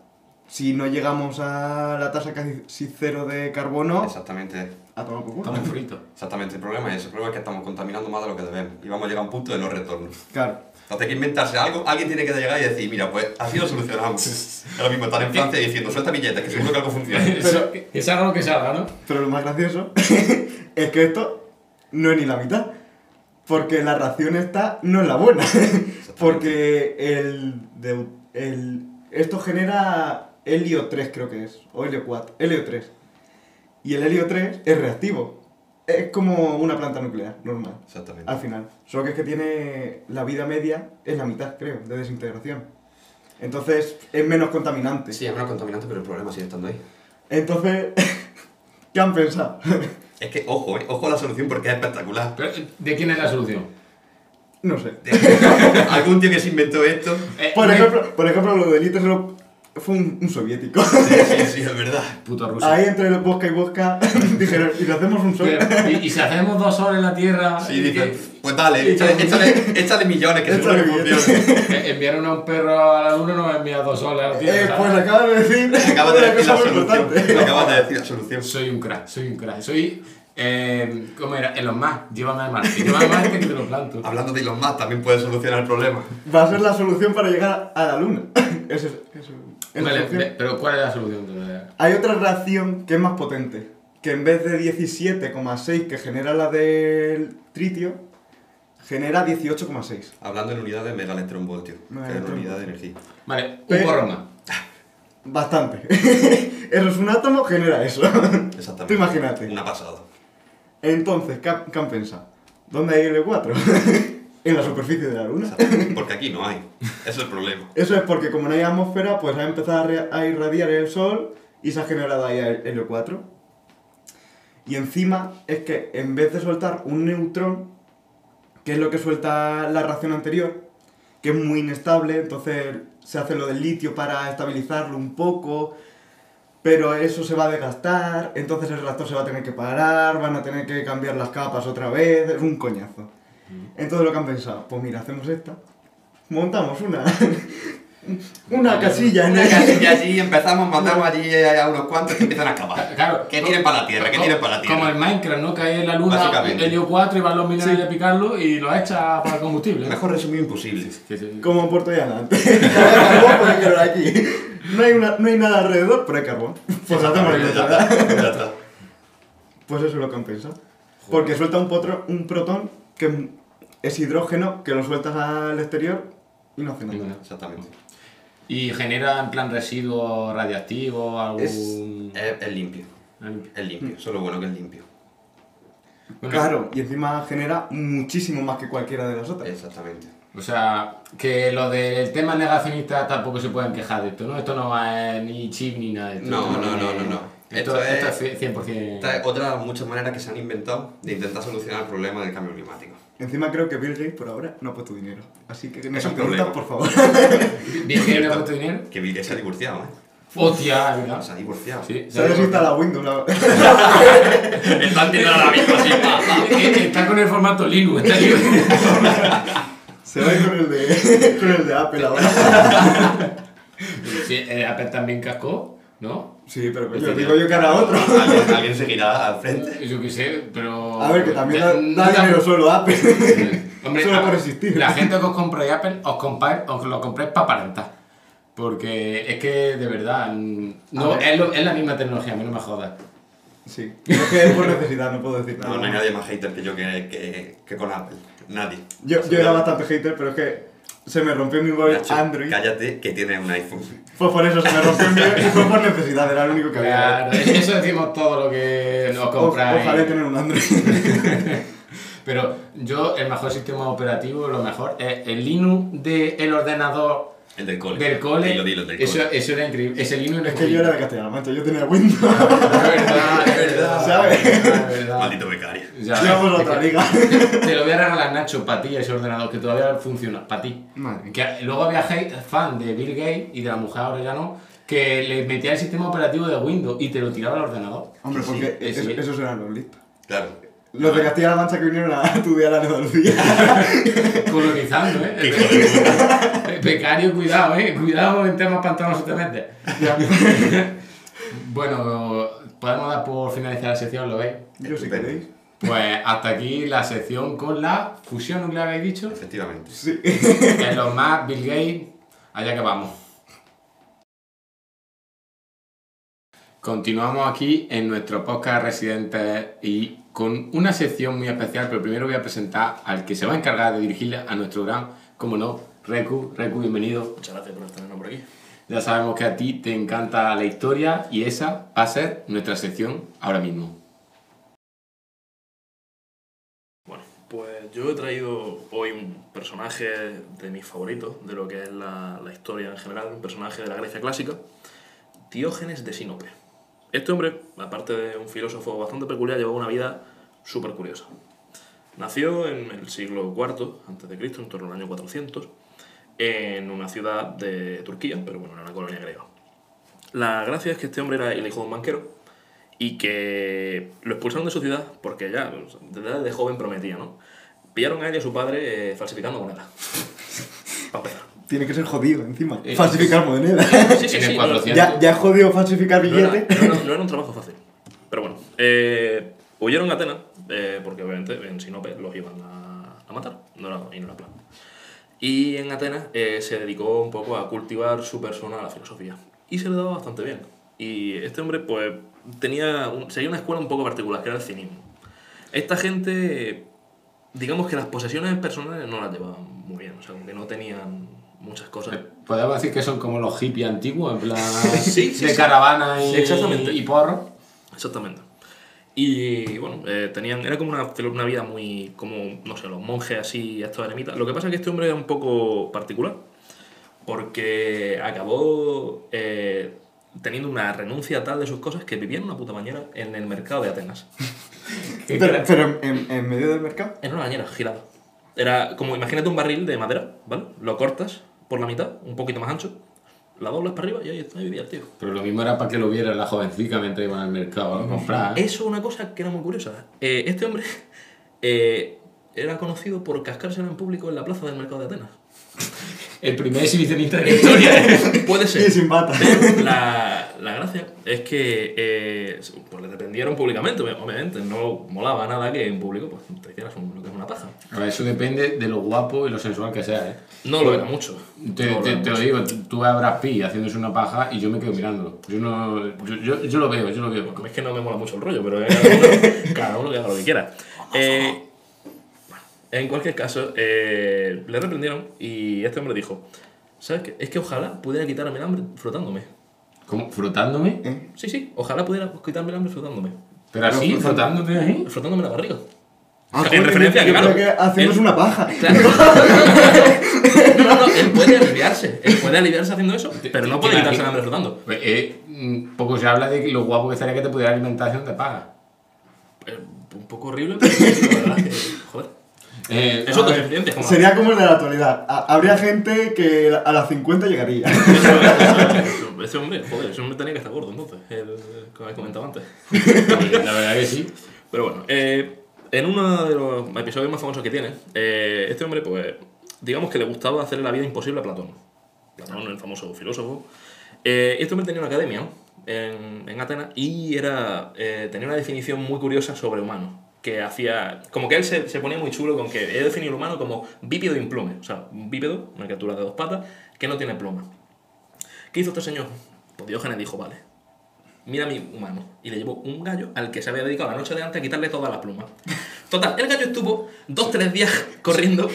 si no llegamos a la tasa casi cero de carbono, Exactamente. a tomar por culo. Estamos fritos. Exactamente, el problema es ese. El problema es que estamos contaminando más de lo que debemos. Y vamos a llegar a un punto de no retorno. Claro. Entonces hay que inventarse algo, alguien tiene que llegar y decir, mira, pues así lo solucionamos. Lo mismo estar en Francia diciendo, suelta billetes, que seguro que algo funciona. *laughs* Eso, que salga lo que salga, ¿no? Pero lo más gracioso *laughs* es que esto no es ni la mitad. Porque la ración esta no es la buena. *laughs* Porque el, de- el- esto genera helio 3 creo que es. O helio 4. Helio 3. Y el helio 3 es reactivo. Es como una planta nuclear, normal. Exactamente. Al final. Solo que es que tiene la vida media es la mitad, creo, de desintegración. Entonces es menos contaminante. Sí, es menos contaminante, pero el problema sigue estando ahí. Entonces, *laughs* ¿qué han pensado? *laughs* Es que, ojo, eh, ojo a la solución porque es espectacular. Pero, ¿De quién es la solución? no sé. *laughs* Algún tío que se inventó esto. Eh, Por ejemplo, por ejemplo, lo de litro fue un, un soviético. Sí, sí, sí, es verdad. Puto ruso. Ahí entre el bosca y bosca *laughs* dijeron, y le hacemos un sol. Y, y si hacemos dos soles en la Tierra. Sí, y dice, que- pues dale, échale, échale, échale millones, que seguro que funciona. enviaron a un perro a la luna no envía dos soles a la Tierra. Eh, pues acabas de decir Acabas de decir la solución. importante. Acabas de decir la solución. Soy un crack, soy un crack. Soy. Eh, ¿Cómo era? Elon Musk, llévame a Marte. Llévame a Marte que te lo planto. Hablando de Elon Musk, también puede solucionar el problema. Va a ser la solución para llegar a la luna. *laughs* Eso es, eso Vale, ve- pero ¿cuál es la solución? de- Hay otra reacción que es más potente. Que en vez de 17,6 que genera la del tritio, genera 18,6. Hablando en unidad de megaelectronvoltio, que es una unidad de energía. Vale, un porro más. Bastante. eso es un átomo, genera eso. Exactamente. Tú imagínate. Una pasada. Entonces, ¿qué, qué han pensado? ¿Dónde hay L4? *laughs* en la superficie de la Luna. Porque aquí no hay. Ese es el problema. Eso es porque como no hay atmósfera, pues ha empezado a, irradiar el Sol y se ha generado ahí el helio 4. Y encima es que en vez de soltar un neutrón, que es lo que suelta la reacción anterior, que es muy inestable, entonces se hace lo del litio para estabilizarlo un poco, pero eso se va a desgastar, entonces el reactor se va a tener que parar, van a tener que cambiar las capas otra vez, es un coñazo. Entonces lo que han pensado, pues mira, hacemos esta, montamos una, *laughs* una casilla en Una el... casilla allí, empezamos, mandamos *laughs* allí a unos cuantos que empiezan a acabar. Claro. Que tiren para la Tierra, que tiren para la Tierra. Como el Minecraft, ¿no? Que hay en la luna helio 4 y van los minerales a picarlo y lo echa para combustible. Mejor resumido imposible. Que se- Como en Puerto Llano antes. *laughs* Aquí. No hay, una- no hay nada alrededor, pero hay carbón. Pues hacemos Ya esto, está, ¿verdad? ya está. Pues eso es lo que han pensado. Porque suelta un, potro- un protón que es hidrógeno, que lo sueltas al exterior y no hace nada. Exactamente. Y genera en plan residuos radiactivos, algún. Es, es, es limpio. Es limpio. Eso es lo bueno que es limpio. Bueno, Claro, y encima genera muchísimo más que cualquiera de las otras. Exactamente. O sea, que lo del tema negacionista tampoco se pueden quejar de esto, ¿no? Esto no es ni chip ni nada de esto. No, no, no, es- no, no. Esto, Esto esto es- es 100%. Esta es otra de las muchas maneras que se han inventado de intentar solucionar el problema del cambio climático. Encima creo que Bill Gates por ahora no ha puesto dinero. Así que no Es se un preguntan, problema. por favor. *laughs* Bien, que no puesto dinero. Que Bill Gates se ha divorciado, ¿eh? Hostia, ¿verdad? Se ha divorciado. Sí, Se ha desinstalado Windows. la- *laughs* Están tirando ahora mismo así. *laughs* Eh, Está con el formato Linux, está. Se va con el de, con el de Apple ahora. Sí, eh, Apple también cascó, ¿no? Sí, pero Este digo yo que hará otro. *laughs* Alguien, alguien seguirá al frente. Yo qué sé, pero. A ver, que también da, dinero solo Apple. *laughs* Hombre, solo a- por existir. La gente que os compráis Apple, os, compráis, os lo compréis para aparentar. Porque es que, de verdad, no, A ver. es, lo- es la misma tecnología, a mí no me jodas. Sí, es que es por necesidad, no puedo decir nada. No, no hay nadie más hater que yo que, que, que con Apple. Nadie. Yo, yo era bastante hater, pero es que se me rompió mi móvil Nacho, Android. Cállate que tienes un iPhone. Fue por eso, se me rompió el mío y fue por necesidad, era lo único que había. Claro, eso decimos todo lo que *laughs* nos compráis. Ojalá tener un Android. *laughs* Pero yo, el mejor sistema operativo, lo mejor, es el Linux del ordenador El del cole. del cole. Dilo, dilo, el del eso, cole. eso era increíble. Ese Linux era es que yo era de castellano, macho, yo tenía Windows. Es verdad, es verdad. *laughs* ¿Sabes? Es verdad, es verdad. Maldito becario. Es otra liga. *laughs* Te lo voy a regalar, Nacho, para ti ese ordenador, que todavía funciona, para ti. Madre. Que luego había hate- fan de Bill Gates y de la mujer ahora ya no, que le metía el sistema operativo de Windows y te lo tiraba al ordenador. Hombre, porque sí, eso- sí. esos eran los listos. Claro. Los de Castilla-La Mancha que vinieron a *laughs* estudiar la Andalucía. *laughs* Colonizando, ¿eh? Becario, cuidado, ¿eh? Cuidado en temas pantanosos te metes. *laughs* bueno, podemos dar por finalizar la sección, ¿lo veis? Yo si queréis. Pues hasta aquí la sección con la fusión nuclear, habéis dicho. Efectivamente. En los más, Bill Gates, allá que vamos. Continuamos aquí en nuestro podcast Residentes y con una sección muy especial, pero primero voy a presentar al que se va a encargar de dirigirle a nuestro gran, como no, Reku. Reku, bienvenido. Muchas gracias por tenernos por aquí. Ya sabemos que a ti te encanta la historia y esa va a ser nuestra sección ahora mismo. Bueno, pues yo he traído hoy un personaje de mis favoritos, de lo que es la, la historia en general, un personaje de la Grecia clásica, Diógenes de Sinope. Este hombre, aparte de un filósofo bastante peculiar, llevaba una vida súper curiosa. Nació en el siglo IV a.C., en torno al año 400, en una ciudad de Turquía, pero bueno, era una colonia griega. La gracia es que este hombre era el hijo de un banquero y que lo expulsaron de su ciudad porque ya, desde de joven prometía, ¿no? Pillaron a él y a su padre eh, falsificando moneda. *laughs* Para empezar. Tiene que ser jodido encima. Eh, Falsificar moneda. Sí, sí, sí, no- 400. ya, ya es jodido falsificar no, era, billetes. no era- no era un trabajo fácil. Pero bueno, eh, huyeron a Atenas eh, porque obviamente en Sinope los iban a, a matar no era, y no era plan. Y en Atenas eh, se dedicó un poco a cultivar su persona a la filosofía. Y se le daba bastante bien. Y este hombre, pues, tenía un- seguía una escuela un poco particular, que era el cinismo. Esta gente, digamos que las posesiones personales no las llevaban muy bien, o sea, que no tenían muchas cosas. Podemos decir que son como los hippies antiguos, en plan *laughs* Sí, sí, de sí. caravana y, Exactamente. y porro. Exactamente. Y bueno, eh, tenían, era como una, una vida muy, como, no sé, los monjes así, estos eremitas. Lo que pasa es que este hombre era un poco particular, porque acabó eh, teniendo una renuncia tal de sus cosas que vivía en una puta bañera en el mercado de Atenas. *laughs* Pero, pero en, en medio del mercado. En una bañera girada. Era como, imagínate un barril de madera, ¿vale? Lo cortas por la mitad, un poquito más ancho, la doblas para arriba y ahí, ahí vivía el tío. Pero lo mismo era para que lo viera la jovencica mientras iban al mercado a comprar. ¿eh? Eso es una cosa que era muy curiosa. Eh, este hombre *laughs* eh, era conocido por cascársela en público en la plaza del mercado de Atenas. El primer exhibicionista de la historia. ¿eh? *laughs* Puede Y ser. sin bata. Pero la, la gracia es que eh, pues le dependieron públicamente, obviamente. No molaba nada que en público pues, te hicieras un- lo que es una paja. A ver, eso depende de lo guapo y lo sensual que sea, ¿eh? No lo era mucho. Te, No te- era te lo digo, tú ves a Brad Pitt haciéndose una paja y yo me quedo mirándolo. Yo no. Yo, yo, yo lo veo, yo lo veo. Es que no me mola mucho el rollo, pero eh, cada uno, *laughs* cada uno que haga lo que quiera. *laughs* Eh, en cualquier caso, eh, le reprendieron y este hombre dijo, ¿sabes qué? Es que ojalá pudiera quitarme el hambre frotándome. ¿Cómo? ¿Frotándome? Sí, sí, ojalá pudiera quitarme el hambre frotándome. Pero así, frotándote ahí. Frotándome la barriga. Ah, en referencia que, claro, que hacemos él- una paja. *laughs* Claro. No, no, no, él puede aliviarse. Él puede aliviarse haciendo eso, pero no puede quitarse el hambre frotando. Pues, eh, poco se habla de lo guapo que estaría que te pudiera alimentar si no te paga. Eh, Un poco horrible, pero la verdad que, joder. Eh, Es experiencia. como- Sería como el de la actualidad. Ha- Habría gente que a las 50 llegaría. Ese hombre, joder, ese hombre tenía que estar gordo entonces, el, como habéis comentado antes. *laughs* La verdad que sí. Pero bueno, eh, en uno de los episodios más famosos que tiene, eh, este hombre, pues, digamos que le gustaba hacerle la vida imposible a Platón. Platón, el famoso filósofo. Eh, este hombre tenía una academia en, en Atenas y era, eh, tenía una definición muy curiosa sobre humano. Que hacía. Como que él se, se ponía muy chulo con que he definido el humano como bípedo implume. O sea, un bípedo, una criatura de dos patas, que no tiene pluma. ¿Qué hizo este señor? Pues Diógenes dijo, vale, mira mi humano. Y le llevó un gallo al que se había dedicado la noche de antes a quitarle todas las plumas. Total, el gallo estuvo dos, tres días *laughs* corriendo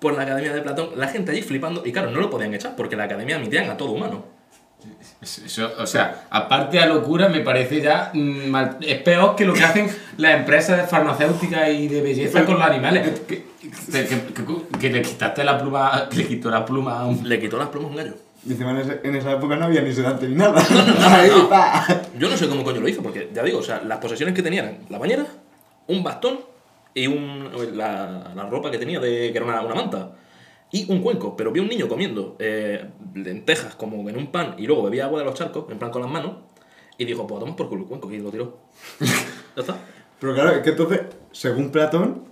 por la academia de Platón, la gente allí flipando, y claro, no lo podían echar porque la academia admitían a todo humano. Eso, o sea, aparte de locura, me parece ya. mm, mal- es peor que lo que hacen las empresas de farmacéuticas y de belleza con los animales. Que, que, que- que- que le quitaste la pluma. que le quitó la pluma a un. Le quitó las plumas a un gallo. Encima en, esa época no había ni sedante ni nada. *laughs* no, no. pa. Yo no sé cómo coño lo hizo, porque ya digo, o sea, las posesiones que tenía eran la bañera, un bastón y un, la, la ropa que tenía, de, que era una, una manta, y un cuenco. Pero vi a un niño comiendo eh, lentejas como en un pan y luego bebía agua de los charcos, en plan con las manos, y dijo, pues tomamos por culo el cuenco, y lo tiró. *laughs* ya está. Pero claro, es que entonces, según Platón,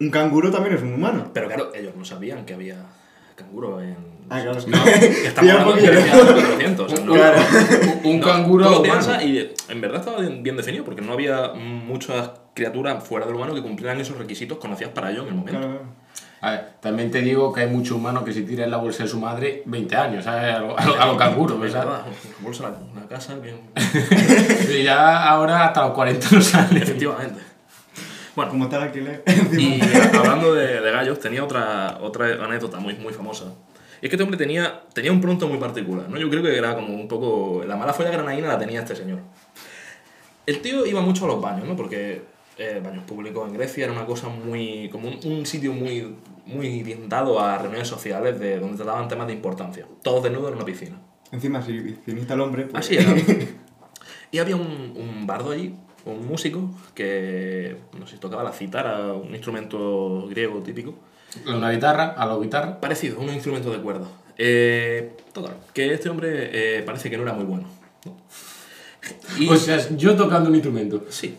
un canguro también es un humano. Pero claro, ellos no sabían que había canguro en... Ah, claro. *laughs* No, que estamos un hablando de poquillo. 1400, o sea, no- Claro. Un No, canguro lo humano. y en verdad estaba bien, definido porque no había muchas criaturas fuera del humano que cumplieran esos requisitos conocidos para ello en el momento. Claro. A ver, también te digo que hay muchos humanos que se tiran en la bolsa de su madre 20 años, ¿sabes? A lo, a lo- a lo canguro, Es ¿sabes? verdad, una bolsa, una una casa, que... *laughs* Y ya ahora hasta los 40 no sale. efectivamente. Bueno, Como está el alquiler. *laughs* y hablando de, de gallos, tenía otra, otra anécdota muy, muy famosa. Y es que este hombre tenía, tenía un pronto muy particular, ¿no? Yo creo que era como un poco... La mala folla granadina la tenía este señor. El tío iba mucho a los baños, ¿no? Porque eh, baños públicos en Grecia era una cosa muy... como un, un sitio muy, muy orientado a reuniones sociales de donde trataban temas de importancia. Todos desnudos en una piscina. Encima, si piscinista el hombre, pues... Así era. *laughs* Y había un, un bardo allí, un músico, que no sé si tocaba la citara, un instrumento griego típico. Una guitarra, a la guitarra. Parecido, un instrumento de cuerda. Eh, total, que este hombre eh, parece que no era muy bueno. ¿no? Y, O sea, yo tocando un instrumento. sí,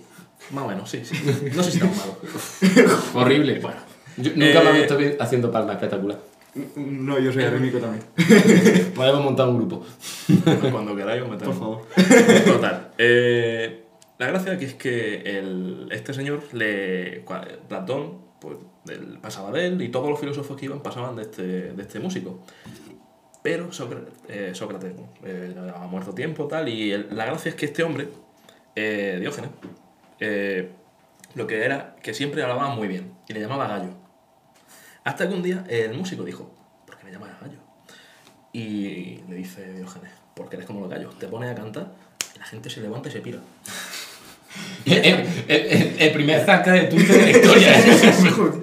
más o menos, sí, sí. No sé si tan malo. *laughs* Horrible. Bueno. Yo nunca me Eh, he visto bien haciendo palmas espectacular. No, yo soy arémico también. *laughs* Podemos montar un grupo. Cuando queráis os metemos. Por favor. Total. eh, la gracia que es que el, este señor, le, Platón, pues él pasaba de él y todos los filósofos que iban pasaban de este, de este músico. Pero Sócrates, eh, Sócrates eh, ha muerto tiempo tal y el- la gracia es que este hombre, eh, Diógenes, eh, lo que era que siempre hablaba muy bien y le llamaba gallo. Hasta que un día el músico dijo, ¿por qué me llamas gallo? Y le dice Diógenes, porque eres como los gallos, te pones a cantar y la gente se levanta y se pira. *laughs* El, el- el- el primer zasca de Twitter de la historia. *laughs*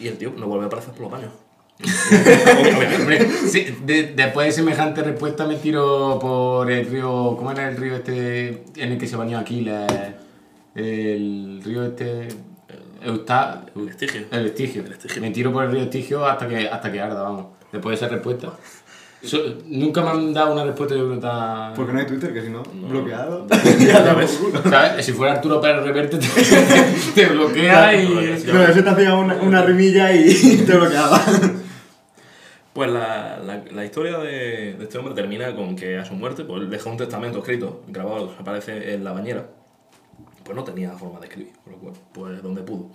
Y el tío no vuelve a aparecer por los baños. Hombre, sí, de- después de semejante respuesta me tiro por el río. ¿Cómo era el río este en el que se bañó Aquiles? El río este. Eusta, El Estigio. El Estigio. El Estigio. Me tiro por el río Estigio hasta que, hasta que arda, vamos. Después de esa respuesta. *laughs* So- nunca me han dado una respuesta yo creo tan. Porque no hay Twitter, que si no, bloqueado. *laughs* Ya ves. ¿Sabes? Si fuera Arturo Pérez Reverte, te, *laughs* te bloquea y. No, ese te hacía una, una rimilla y te bloqueaba. Pues la, la, la historia de, de este hombre termina con que a su muerte, pues deja un testamento escrito, grabado, aparece en la bañera. Pues no tenía forma de escribir, por lo cual, pues donde pudo.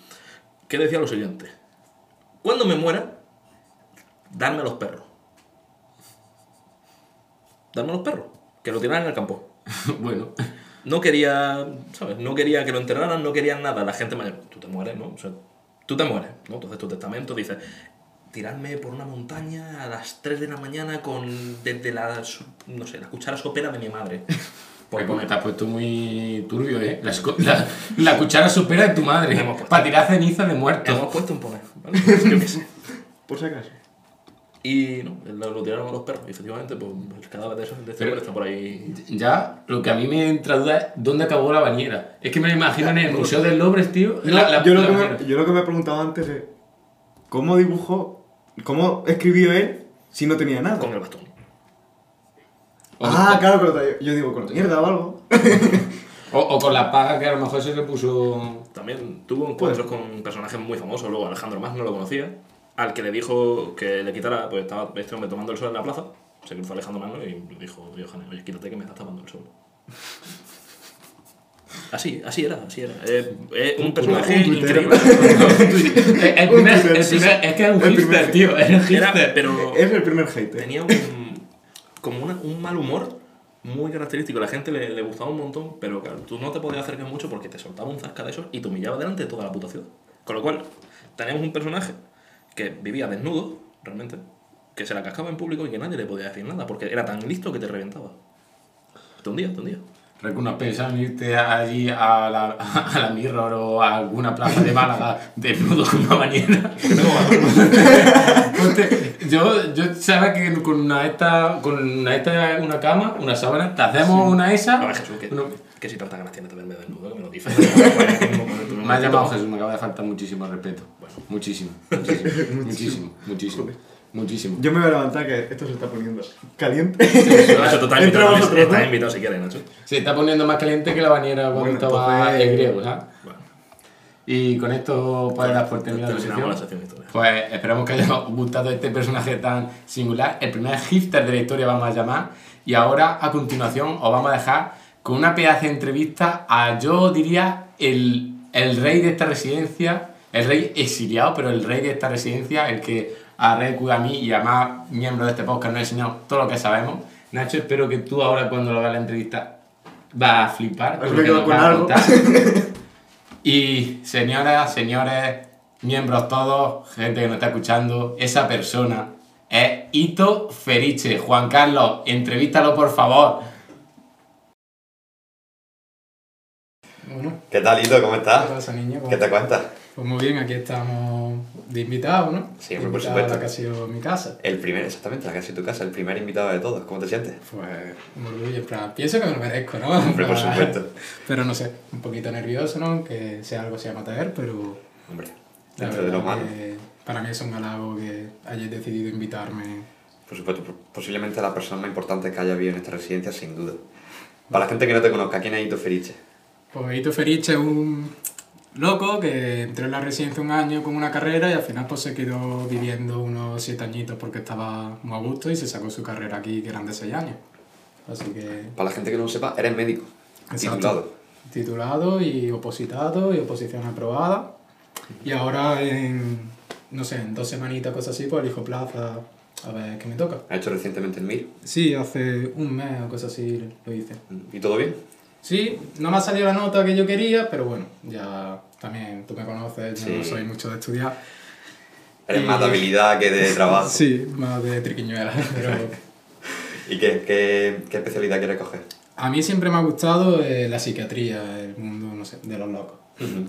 Que decía lo siguiente: Cuando me muera, darme a los perros. Darme a los perros, que lo tiraran en el campo. *laughs* bueno. No quería, ¿sabes? No quería que lo enterraran, no querían nada. La gente mayor, tú te mueres, ¿no? O sea, tú te mueres, ¿no? Entonces tu testamento dice, tirarme por una montaña a las 3 de la mañana con, desde la, no sé, la cuchara sopera de mi madre. *laughs* Pues poner. te has puesto muy turbio, ¿eh? La, la, la cuchara supera de tu madre. Para tirar ceniza de muerto. Hemos puesto en poner, ¿vale? *laughs* Por si acaso. Y no, lo, tiraron a los perros. Y efectivamente, pues el cadáver de, ese- de este Pero- está por ahí. Ya, lo que a mí me entra duda es dónde acabó la bañera. Es que me lo imagino en el Museo del Louvre, tío. la- la- yo, lo que me, yo lo que me he preguntado antes es: ¿cómo dibujó, cómo escribió él si no tenía nada? Con el bastón. Ah, claro, pero te- yo digo, con mierda o algo. *laughs* O, o con la paga que a lo mejor se le puso. También tuvo encuentros con personajes muy famosos, luego Alejandro Más no lo conocía, al que le dijo que le quitara, pues estaba este hombre tomando el sol en la plaza, se cruzó Alejandro Magno y le dijo, Diógenes, oye, quítate que me estás tapando el sol. *laughs* Así, así era, así era. Eh, eh, un personaje un *laughs* increíble. el primer, el primer- primer- es que es un el hipster, primer- tío. Es un Era, hipster. pero Es el primer hater. tenía un, como una- un mal humor muy característico. La gente le, le gustaba un montón, pero claro, tú no te podías acercar mucho porque te soltaba un zasca de esos y te humillaba delante de toda la puta ciudad. Con lo cual, tenemos un personaje que vivía desnudo, realmente, que se la cascaba en público y que nadie le podía decir nada porque era tan listo que te reventaba. Hundía, te hundía. Recuerdo, ¿no has pensado en irte allí a la, *laughs* a la Mirror o a alguna plaza de Málaga *laughs* desnudo con una bañera? *laughs* Ponte- yo, yo sabes que con una esta, con una esta, una cama, una sábana, te hacemos una esa. A ver, Jesús, que, uno- que si tantas ganas tienes de verme desnudo, que me lo dices. me ha llamado Jesús, me acaba de faltar muchísimo respeto. Bueno, muchísimo, muchísimo, muchísimo, muchísimo. Muchísimo. Yo me voy a levantar que esto se está poniendo caliente. Nacho, tú estás Entre invitado, vosotros, estás ¿no? invitado si quieres, Nacho. Se está poniendo más caliente que la bañera cuando Bueno, estaba entonces- el griego, ¿sabes? Bueno, Y con esto puedes dar por terminada la sección. Pues esperamos que haya gustado este personaje tan singular, el primer hipster de la historia vamos a llamar, y ahora a continuación os vamos a dejar con una pedazo de entrevista a, yo diría, el, el rey de esta residencia, el rey exiliado, pero el rey de esta residencia, el que a Recu, a mí y a más miembros de este podcast nos ha enseñado todo lo que sabemos. Nacho, espero que tú ahora cuando lo hagas la entrevista vas a flipar. Lo que con a algo. *laughs* Y señoras, señores, miembros todos, gente que nos está escuchando, esa persona es Ito Feriche. Juan Carlos, entrevístalo por favor. ¿Qué tal, Ito? ¿Cómo ¿qué estás? pasa, niño? ¿Qué te cuentas? Pues muy bien, aquí estamos de invitados, ¿no? Sí, De por supuesto. la que ha sido mi casa. El primer, exactamente, la casa de tu casa, el primer invitado de todos. ¿Cómo te sientes? Pues un orgullo, en plan, pienso que me lo merezco, ¿no? Hombre, por supuesto. *laughs* Pero no sé, un poquito nervioso, ¿no? Que sea algo así amateur, pero Hombre, dentro de lo malo. que para mí es un halago que hayáis decidido invitarme. Por supuesto, posiblemente la persona más importante que haya habido en esta residencia, sin duda. Para la gente que no te conozca, ¿quién es Ito Feriche? Pues Ito Feriche es un loco que entró en la residencia un año con una carrera y al final pues se quedó viviendo unos siete añitos porque estaba muy a gusto y se sacó su carrera aquí que eran de seis años. Así que Para la gente que no lo sepa, eres médico, Exacto. titulado. titulado y opositado y oposición aprobada. Y ahora en, no sé, en dos semanitas, cosas así, pues elijo plaza a ver qué me toca. Has hecho recientemente el MIR. Sí, hace un mes o cosas así lo hice. ¿Y todo bien? Sí, no me ha salido la nota que yo quería, pero bueno, ya también tú me conoces, yo no soy mucho de estudiar. Eres Y- más de habilidad que de trabajo. Sí, más de triquiñuela, *laughs* pero *laughs* ¿Y qué, qué, qué especialidad quieres coger? a mí siempre me ha gustado eh, la psiquiatría, el mundo, no sé, de los locos. Ujú.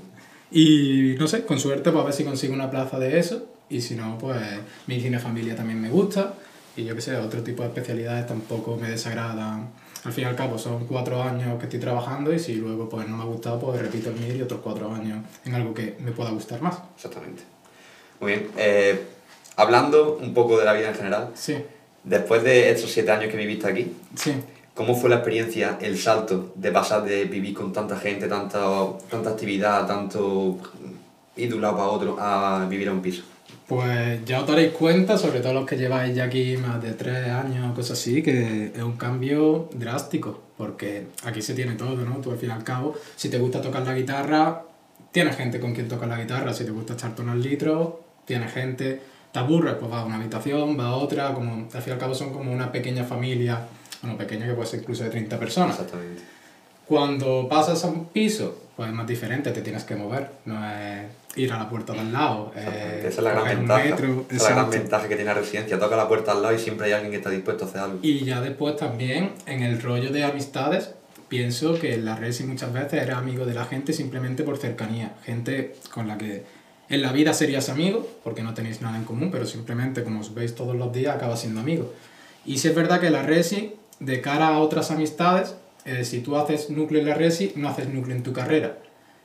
Y no sé, con suerte pues a ver si consigo una plaza de eso. Y si no, pues medicina familia también me gusta. Y yo qué sé, otro tipo de especialidades tampoco me desagradan. Al fin y al cabo son cuatro años que estoy trabajando y si luego pues no me ha gustado, pues repito el MIR y otros cuatro años en algo que me pueda gustar más. Exactamente. Muy bien. eh, hablando un poco de la vida en general, Sí, después de estos siete años que viviste aquí, sí. ¿cómo fue la experiencia, el salto de pasar de vivir con tanta gente, tanta, tanta actividad, tanto ir de un lado para otro, a vivir a un piso? Pues ya os daréis cuenta, sobre todo los que lleváis ya aquí más de tres años o cosas así, que es un cambio drástico, porque aquí se tiene todo, ¿no? Tú al fin y al cabo, si te gusta tocar la guitarra, tienes gente con quien tocar la guitarra, si te gusta echarte unos litros, tienes gente, te aburres, pues vas a una habitación, vas a otra, como, al fin y al cabo son como una pequeña familia, bueno, pequeña que puede ser incluso de 30 personas. Exactamente. Cuando pasas a un piso, pues es más diferente, te tienes que mover, no es ir a la puerta de al lado, eh, Esa es la gran ventaja. metro, Esa es la gran ventaja que tiene la residencia. Toca la puerta al lado y siempre hay alguien que está dispuesto a hacer algo. Y ya después también, en el rollo de amistades, pienso que en la Resi muchas veces eres amigo de la gente simplemente por cercanía. Gente con la que en la vida serías amigo, porque no tenéis nada en común, pero simplemente como os veis todos los días, acabas siendo amigo. Y si es verdad que la Resi, de cara a otras amistades, eh, si tú haces núcleo en la Resi, no haces núcleo en tu carrera.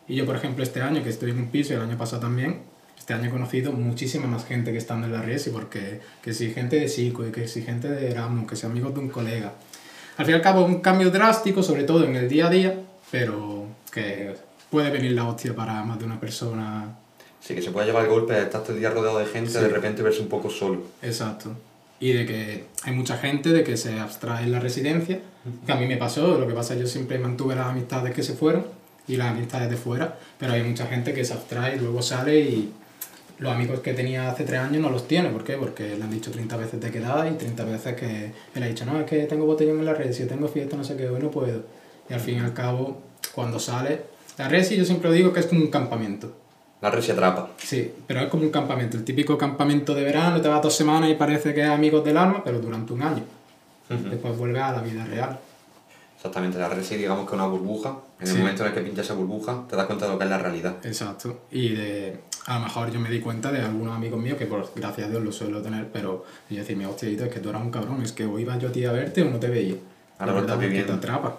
Y yo, por ejemplo, este año que estoy en un piso y el año pasado también, este año he conocido muchísima más gente que estando en la Resi, porque que si gente de psico, y que si gente de Erasmus, que si amigos de un colega. Al fin y al cabo, un cambio drástico, sobre todo en el día a día, pero que puede venir la hostia para más de una persona. Sí, que se puede llevar el golpe de estar todo el día rodeado de gente, Sí. de repente verse un poco solo. Exacto. Y de que hay mucha gente de que se abstrae en la residencia, que a mí me pasó, lo que pasa es que yo siempre mantuve las amistades que se fueron y las amistades de fuera, pero hay mucha gente que se abstrae y luego sale y los amigos que tenía hace tres años no los tiene. ¿Por qué? Porque le han dicho 30 veces de quedada y 30 veces que él ha dicho, no, es que tengo botellón en la red, si tengo fiesta, no sé qué, hoy no puedo. Y al fin y al cabo, cuando sale, la resi yo siempre digo que es como un campamento. La red se atrapa. Sí, pero es como un campamento, el típico campamento de verano, te vas dos semanas y parece que es amigos del alma, pero durante un año. Después vuelves a la vida real. Exactamente, la red sí, digamos que una burbuja. En el momento en el que pinchas esa burbuja, te das cuenta de lo que es la realidad. Exacto. Y de, a lo mejor yo me di cuenta de algunos amigos míos que por gracias a Dios lo suelo tener, pero yo decirme, hostia, Ito, es que tú eras un cabrón, es que o iba yo a ti a verte o no te veía. Ahora lo estás viviendo. te atrapa.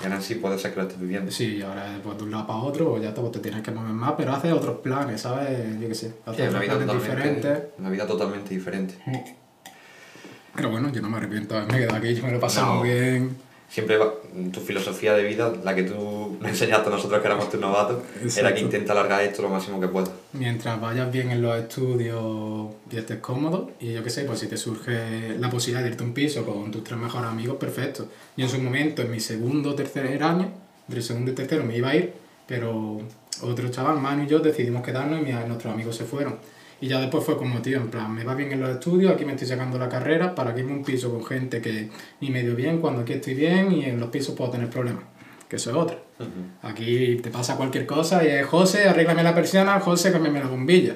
Y ahora sí puede ser que lo estés viviendo. Sí, ahora pues, de un lado para otro, pues ya te, pues, te tienes que mover más, pero haces otros planes, ¿sabes? Yo qué sé, Sí, haces una otros vida totalmente, diferentes. una vida totalmente diferente. Pero bueno, yo no me arrepiento, me quedo aquí, yo me lo he pasado No. muy bien. Siempre va- tu filosofía de vida, la que tú nos enseñaste a nosotros que éramos tus novatos, era Exacto. que intenta alargar esto lo máximo que puedas. Mientras vayas bien en los estudios y estés cómodo, y yo qué sé, pues si te surge la posibilidad de irte a un piso con tus tres mejores amigos, perfecto. Yo en su momento, en mi segundo o tercer año, entre segundo y tercero me iba a ir, pero otro chaval, Manu y yo, decidimos quedarnos y mi- nuestros amigos se fueron. Y ya después fue como, tío, en plan, me va bien en los estudios, aquí me estoy sacando la carrera, para que irme un piso con gente que ni medio bien, cuando aquí estoy bien, y en los pisos puedo tener problemas. Que eso es otra. Aquí te pasa cualquier cosa y es José, arréglame la persiana, José, cámbiame la bombilla.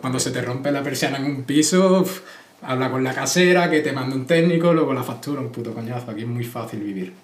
Cuando se te rompe la persiana en un piso, uf, habla con la casera, que te manda un técnico, luego la factura, un puto coñazo. Aquí es muy fácil vivir.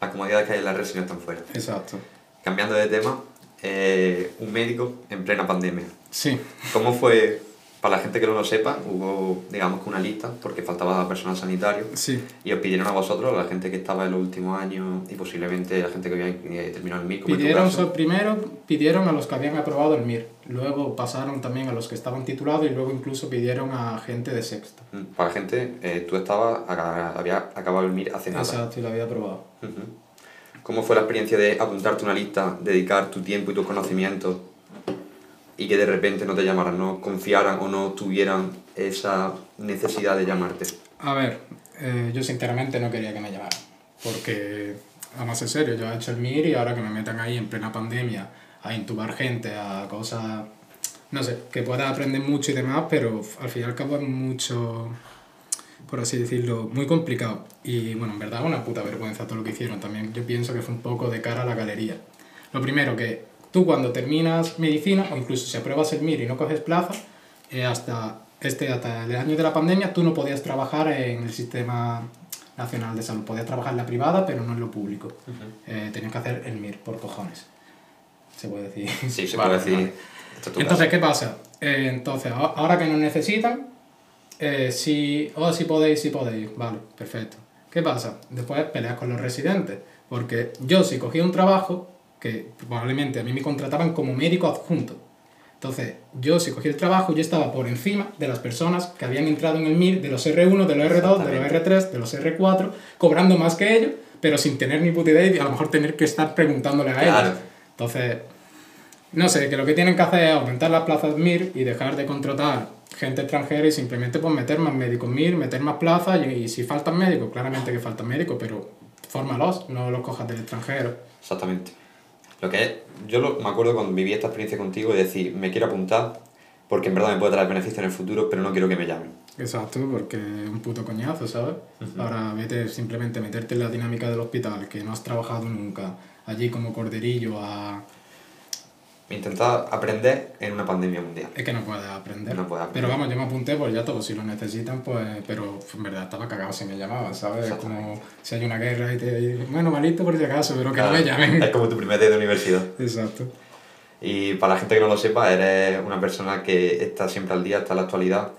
Las comodidades que hay en la red si no están fuera. Exacto. Cambiando de tema, eh, un médico en plena pandemia. Sí. ¿Cómo fue, para la gente que no lo sepa, hubo, digamos que una lista, porque faltaba personal sanitario, Sí. y os pidieron a vosotros, a la gente que estaba en los últimos años, y posiblemente la gente que había eh, terminado el MIR, Pidieron, so- primero pidieron a los que habían aprobado el MIR, luego pasaron también a los que estaban titulados y luego incluso pidieron a gente de sexto. Mm, Para la gente, eh, tú estabas, había acabado el MIR hace nada. Exacto, y lo había aprobado. ¿Cómo fue la experiencia de apuntarte una lista, dedicar tu tiempo y tus conocimientos y que de repente no te llamaran, no confiaran o no tuvieran esa necesidad de llamarte? A ver, eh, yo sinceramente no quería que me llamaran, porque, vamos en serio, yo he hecho el MIR y ahora que me metan ahí en plena pandemia a intubar gente, a cosas, no sé, que puedas aprender mucho y demás, pero al fin y cabo es mucho, por así decirlo, muy complicado. Y bueno, en verdad una puta vergüenza todo lo que hicieron también. Yo pienso que fue un poco de cara a la galería. Lo primero que tú cuando terminas medicina, o incluso si apruebas el MIR y no coges plaza, eh, hasta, este, hasta el año de la pandemia tú no podías trabajar en el sistema nacional de salud. Podías trabajar en la privada, pero no en lo público. Eh, tenías que hacer el MIR, por cojones. Se puede decir. Sí, se *laughs* Vale, puede decir. vale. Entonces. ¿qué pasa? Eh, entonces, ahora que nos necesitan, eh, si, oh, si podéis, si podéis, vale, perfecto. ¿Qué pasa? Después peleas con los residentes, porque yo si cogía un trabajo, que probablemente a mí me contrataban como médico adjunto, entonces yo si cogía el trabajo, yo estaba por encima de las personas que habían entrado en el MIR, de los R1, de los R2, de los R3, de los R4, cobrando más que ellos, pero sin tener ni puta idea y a lo mejor tener que estar preguntándole a Claro. ellos. Entonces, no sé, que lo que tienen que hacer es aumentar las plazas MIR y dejar de contratar gente extranjera y simplemente pues meter más médicos MIR, meter más plazas y, y si faltan médicos, claramente que faltan médicos, pero fórmalos, no los cojas del extranjero. Exactamente. Lo que es, yo lo- me acuerdo cuando viví esta experiencia contigo de decir, me quiero apuntar porque en verdad me puede traer beneficios en el futuro, pero no quiero que me llamen. Exacto, porque es un puto coñazo, ¿sabes? Ahora vete simplemente meterte en la dinámica del hospital, que no has trabajado nunca, allí como corderillo a... Intentar aprender en una pandemia mundial. Es que no puedes aprender. No puedes aprender. Pero vamos, yo me apunté, pues ya todo, si lo necesitan, pues... Pero en verdad estaba cagado si me llamaban, ¿sabes? Es como si hay una guerra y te dicen, bueno, malito por si acaso, pero que no me Claro, llamen. Es como tu primer día de universidad. Exacto. Y para la gente que no lo sepa, eres una persona que está siempre al día, está en la actualidad.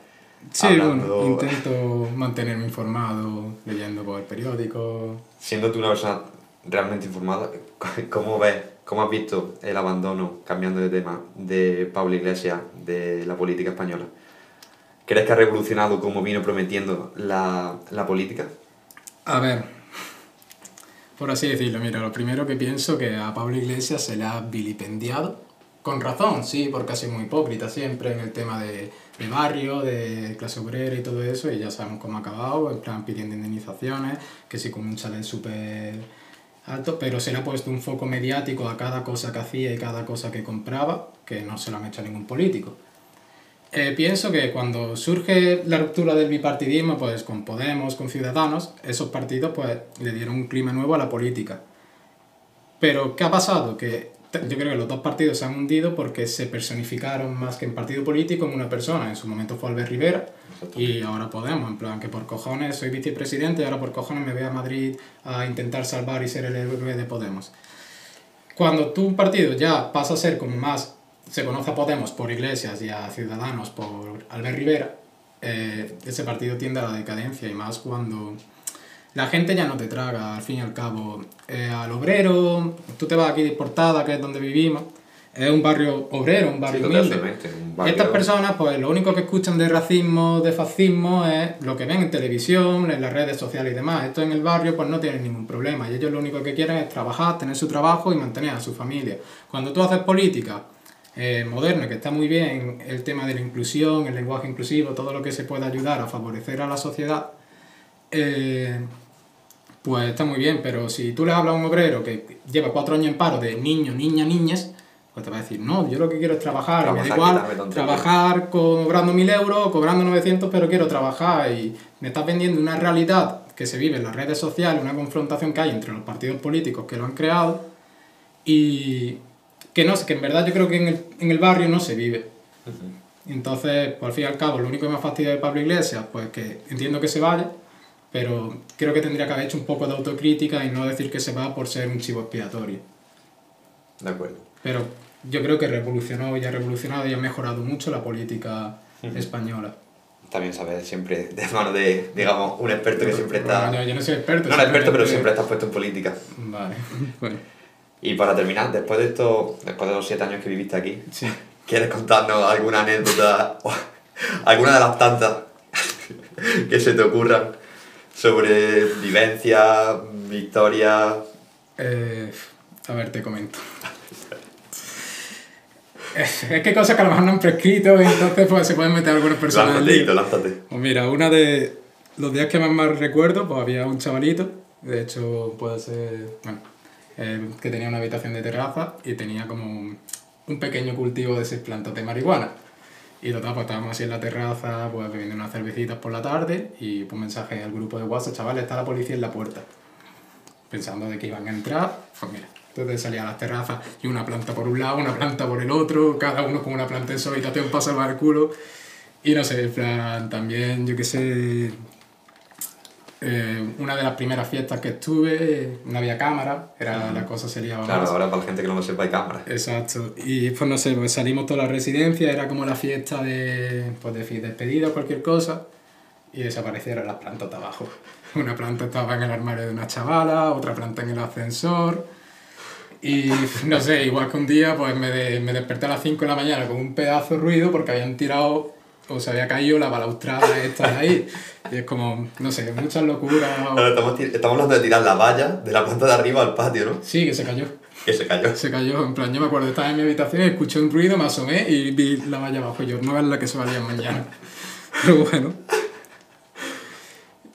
Sí, hablando- bueno, intento mantenerme informado, leyendo por el periódico. Siendo tú una persona realmente informada, ¿cómo ves, cómo has visto el abandono, cambiando de tema, de Pablo Iglesias de la política española? ¿Crees que ha revolucionado como vino prometiendo la, la política? A ver, por así decirlo, mira, lo primero que pienso que a Pablo Iglesias se le ha vilipendiado, con razón, sí, porque ha sido muy hipócrita siempre en el tema de, de barrio, de clase obrera y todo eso, y ya sabemos cómo ha acabado, en plan pidiendo indemnizaciones, que sí con un chalet súper alto, pero se le ha puesto un foco mediático a cada cosa que hacía y cada cosa que compraba, que no se lo han hecho a ningún político. Eh, pienso que cuando surge la ruptura del bipartidismo, pues con Podemos, con Ciudadanos, esos partidos pues le dieron un clima nuevo a la política. Pero, ¿qué ha pasado? Que yo creo que los dos partidos se han hundido porque se personificaron más que en partido político en una persona. En su momento fue Albert Rivera y ahora Podemos, en plan que por cojones soy vicepresidente y ahora por cojones me voy a Madrid a intentar salvar y ser el héroe de Podemos. Cuando tú un partido ya pasa a ser como más, se conoce a Podemos por Iglesias y a Ciudadanos por Albert Rivera, eh, ese partido tiende a la decadencia y más cuando la gente ya no te traga, al fin y al cabo. Eh, al obrero, tú te vas aquí de Portada, que es donde vivimos, es un barrio obrero, un barrio Sí, humilde. totalmente, un barrio- Estas personas, pues lo único que escuchan de racismo, de fascismo, es lo que ven en televisión, en las redes sociales y demás. Esto en el barrio, pues no tienen ningún problema. Y ellos lo único que quieren es trabajar, tener su trabajo y mantener a su familia. Cuando tú haces política eh, moderna, que está muy bien el tema de la inclusión, el lenguaje inclusivo, todo lo que se pueda ayudar a favorecer a la sociedad, eh, pues está muy bien, pero si tú le hablas a un obrero que lleva cuatro años en paro de niño, niña, niñas, pues te va a decir, no, yo lo que quiero es trabajar, y me da Trabajar, igual quitarme tonterías". trabajar cobrando mil euros cobrando 900, pero quiero trabajar y me estás vendiendo una realidad que se vive en las redes sociales, una confrontación que hay entre los partidos políticos que lo han creado y que no sé, que en verdad yo creo que en el, en el barrio no se vive. Entonces, pues, al fin y al cabo, lo único que me fastidia de Pablo Iglesias, pues que entiendo que se vaya, pero creo que tendría que haber hecho un poco de autocrítica y no decir que se va por ser un chivo expiatorio. De acuerdo. Pero yo creo que revolucionó y ha revolucionado y ha mejorado mucho la política española. También sabes siempre de mano de, digamos, un experto que siempre está... Bueno, yo, no soy experto. No, no experto, pero siempre estás puesto en política. Vale, *laughs* bueno, Y para terminar, después de esto, después de los siete años que viviste aquí, sí. ¿quieres contarnos alguna anécdota o *laughs* alguna de las tantas *laughs* que se te ocurran sobre vivencia, victoria? Eh, a ver, te comento. Es, es que hay cosas que a lo mejor no han prescrito y entonces pues, se pueden meter algunas personas Lánzate. Pues mira, una de los días que más mal recuerdo, pues había un chavalito, de hecho puede ser, bueno, eh, que tenía una habitación de terraza y tenía como un, un pequeño cultivo de seis plantas de marihuana. Y total, pues estábamos así en la terraza, pues bebiendo unas cervecitas por la tarde y pues mensaje al grupo de WhatsApp, chavales, está la policía en la puerta. Pensando de que iban a entrar, pues mira, entonces salía a las terrazas y una planta por un lado, una planta por el otro, cada uno con una planta en su habitación para salvar el culo. Y no sé, en plan, también, yo qué sé, eh, una de las primeras fiestas que estuve, no había cámara, era, la cosa se liaba Claro, más. ahora para la gente que no lo sepa hay cámara. Exacto. Y pues no sé, pues salimos toda la residencia, era como la fiesta de, pues de despedida o cualquier cosa, y desaparecieron las plantas de abajo. *laughs* Una planta estaba en el armario de una chavala, otra planta en el ascensor, y no sé, igual que un día pues me, de- me desperté a las 5 de la mañana con un pedazo de ruido porque habían tirado o se había caído la balaustrada esta de ahí. Y es como, no sé, muchas locuras. Ahora estamos, estamos hablando de tirar la valla de la planta de arriba al patio, ¿no? Sí, que se cayó. Que se cayó. Se cayó, en plan, yo me acuerdo, estaba en mi habitación, escuché un ruido, me asomé y vi la valla abajo. Y yo, no es la que se valía mañana. *laughs* Pero bueno.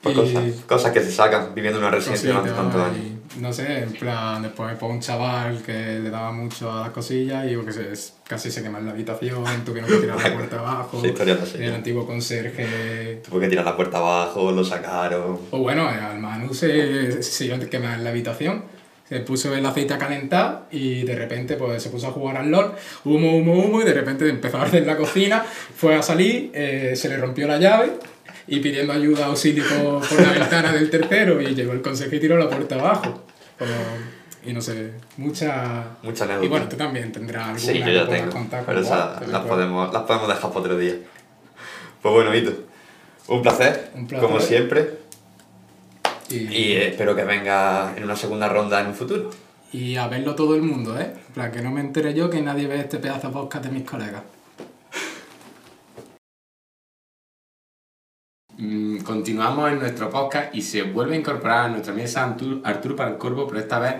Pues Y- cosas, cosas que se sacan viviendo en una residencia durante tantos años. y no sé, en plan, después por un chaval que le daba mucho a las cosillas y yo que sé, casi se quema en la habitación, tuvieron que tirar la puerta abajo. El antiguo conserje. Tuvo que tirar la puerta abajo, lo sacaron. O bueno, al Manu se, se iba a quemar la habitación. Se puso el aceite a calentar y de repente pues, se puso a jugar al LOL, humo, humo, humo, y de repente empezó a arder la cocina, fue a salir, eh, se le rompió la llave y pidiendo ayuda, auxilio por, por la ventana del tercero y llegó el consejo y tiró la puerta abajo. Como, y no sé, mucha... Mucha anécdota. Y bueno, tú también tendrás alguna Sí, yo que ya puedas tengo. contar Pero como, esas "Te me las acuerdo". podemos, las podemos dejar para otro día. Pues bueno, Hito. Un placer, Un placer. como siempre. Y, Y espero que venga en una segunda ronda en un futuro. y a verlo todo el mundo, ¿eh? En plan, que no me entere yo que nadie ve este pedazo de podcast de mis colegas. Mm, continuamos en nuestro podcast y se vuelve a incorporar a nuestra mesa Artur- Arturo para el Corvo, pero esta vez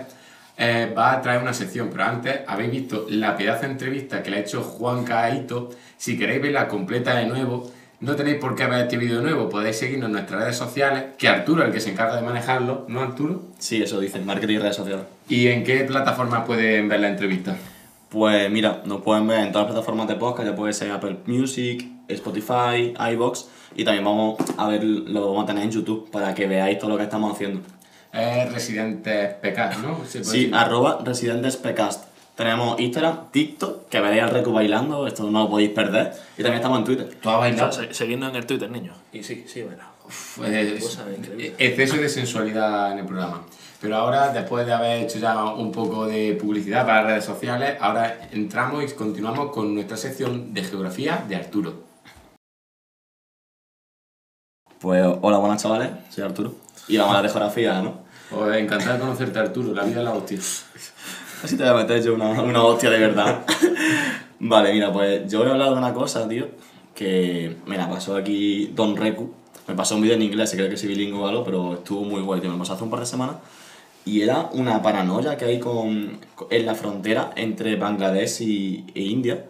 eh, va a traer una sección. Pero antes habéis visto la pedazo de entrevista que le ha hecho Juan Caito. Si queréis verla completa de nuevo, no tenéis por qué ver este vídeo de nuevo. Podéis seguirnos en nuestras redes sociales, que Arturo es el que se encarga de manejarlo, ¿no Arturo? Sí, eso dicen, marketing y redes sociales. ¿Y en qué plataforma pueden ver la entrevista? Pues mira, nos pueden ver en todas las plataformas de podcast, ya puede ser Apple Music, Spotify, iVoox y también vamos a ver, lo vamos a tener en YouTube para que veáis todo lo que estamos haciendo. Es Residentes PK, ¿no? Sí, decir. arroba residentespcast. Tenemos Instagram, TikTok, que veréis al Recu bailando, esto no lo podéis perder. Y también estamos en Twitter. ¿Tú has bailado? Se- Seguidnos en el Twitter, niños. Y sí, sí, bueno. Pues, exceso de sensualidad en el programa. Pero ahora, después de haber hecho ya un poco de publicidad para las redes sociales, ahora entramos y continuamos con nuestra sección de geografía de Arturo. Pues hola, buenas chavales, soy Arturo. Y vamos a la de geografía, ¿no? Pues encantado de conocerte, Arturo. La vida es la hostia. *laughs* Así te voy a meter yo una, una hostia de verdad. vale, mira, pues yo voy a hablar de una cosa, tío, que me la pasó aquí Don Reku. Me pasó un vídeo en inglés, se cree que soy bilingüe o algo, pero estuvo muy guay, tío. Me pasó hace un par de semanas. Y era una paranoia que hay con, en la frontera entre Bangladesh y, e India.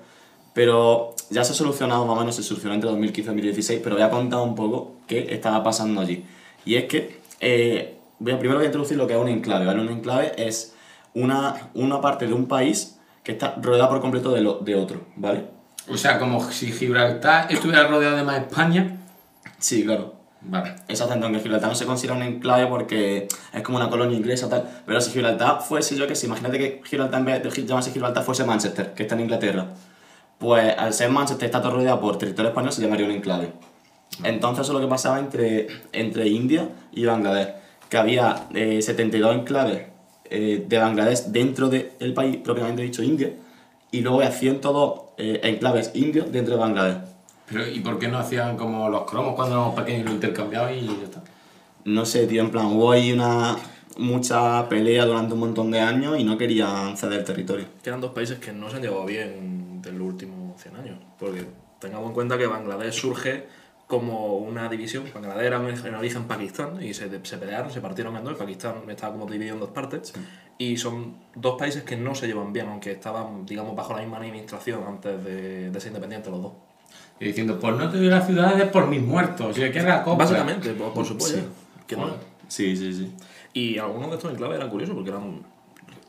Pero ya se ha solucionado, más o menos se solucionó entre 2015 y 2016, pero voy a contar un poco qué estaba pasando allí. Y es que, eh, voy a, primero voy a introducir lo que es un enclave, ¿vale? Un enclave es una, una parte de un país que está rodeada por completo de, lo, de otro, ¿vale? O sea, como si Gibraltar estuviera rodeado de más España. Sí, claro. Vale. Exactamente, aunque Gibraltar no se considera un enclave porque es como una colonia inglesa tal. Pero si Gibraltar fuese, yo que sé, imagínate que Gibraltar en vez de llamarse Gibraltar fuese Manchester, que está en Inglaterra. Pues al ser Manchester está todo rodeado por territorio español, se llamaría un enclave. Entonces eso es lo que pasaba entre, entre India y Bangladesh. Que había eh, 72 enclaves eh, de Bangladesh dentro del país, propiamente dicho India. Y luego había 102 eh, enclaves indios dentro de Bangladesh. Pero, ¿y por qué no hacían como los cromos cuando éramos pequeños y lo intercambiaban y ya está? No sé, tío, en plan, hubo ahí una mucha pelea durante un montón de años y no querían ceder territorio. Que eran dos países que no se han llevado bien de los últimos 100 años. Porque tengamos en cuenta que Bangladesh surge como una división. Bangladesh era en en origen Pakistán y se, se pelearon, se partieron en dos. Pakistán estaba como dividido en dos partes. Y son dos países que no se llevan bien, aunque estaban, digamos, bajo la misma administración antes de, de ser independientes los dos. Y diciendo, pues no te doy las ciudades por mis muertos. O sea, que era copia. Básicamente, por, por supuesto. Sí. Que no. Sí, sí, sí. Y algunos de estos enclaves eran curiosos porque eran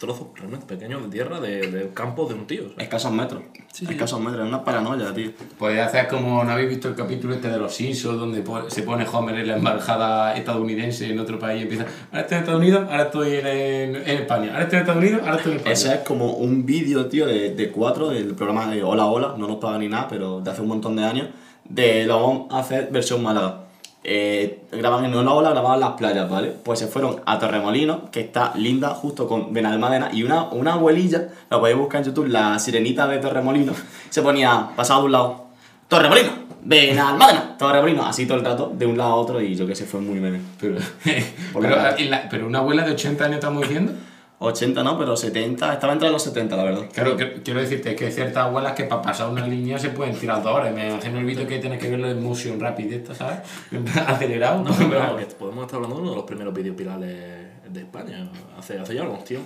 trozos realmente pequeños de tierra de, de campos de un tío. ¿sabes? Escasos metros. Sí, sí. Escasos metros, es una paranoia, tío. Podéis hacer como, ¿no habéis visto el capítulo este de los Simpsons donde se pone Homer en la embajada estadounidense en otro país y empieza, ahora estoy en Estados Unidos, ahora estoy en, en, en España, ahora estoy en Estados Unidos, ahora estoy en España. Ese es como un vídeo, tío, de, de cuatro del programa de Hola Hola, no nos paga ni nada, pero de hace un montón de años, de lo vamos a hacer versión Málaga. Eh, graban en Hola, grababan las playas, ¿vale? Pues se fueron a Torremolinos, que está linda justo con Benalmádena, y una, una abuelilla, la podéis buscar en YouTube, la sirenita de Torremolinos, *laughs* se ponía, pasaba de un lado, Torremolinos, Benalmádena, Torremolinos, así todo el rato, de un lado a otro, y yo que sé, fue muy meme. Pero, *laughs* pero, la- pero una abuela de 80 años estamos diciendo. 80 no, pero 70, estaba entre los 70, la verdad. Claro, que- quiero decirte que hay ciertas abuelas que para pasar una línea se pueden tirar dos horas. Me imagino el vídeo que tienes que verlo en Motion Rapid, esto, ¿sabes? Acelerado. No, pero *laughs* podemos estar hablando de uno de los primeros vídeos virales de España, hace, hace ya algunos tíos,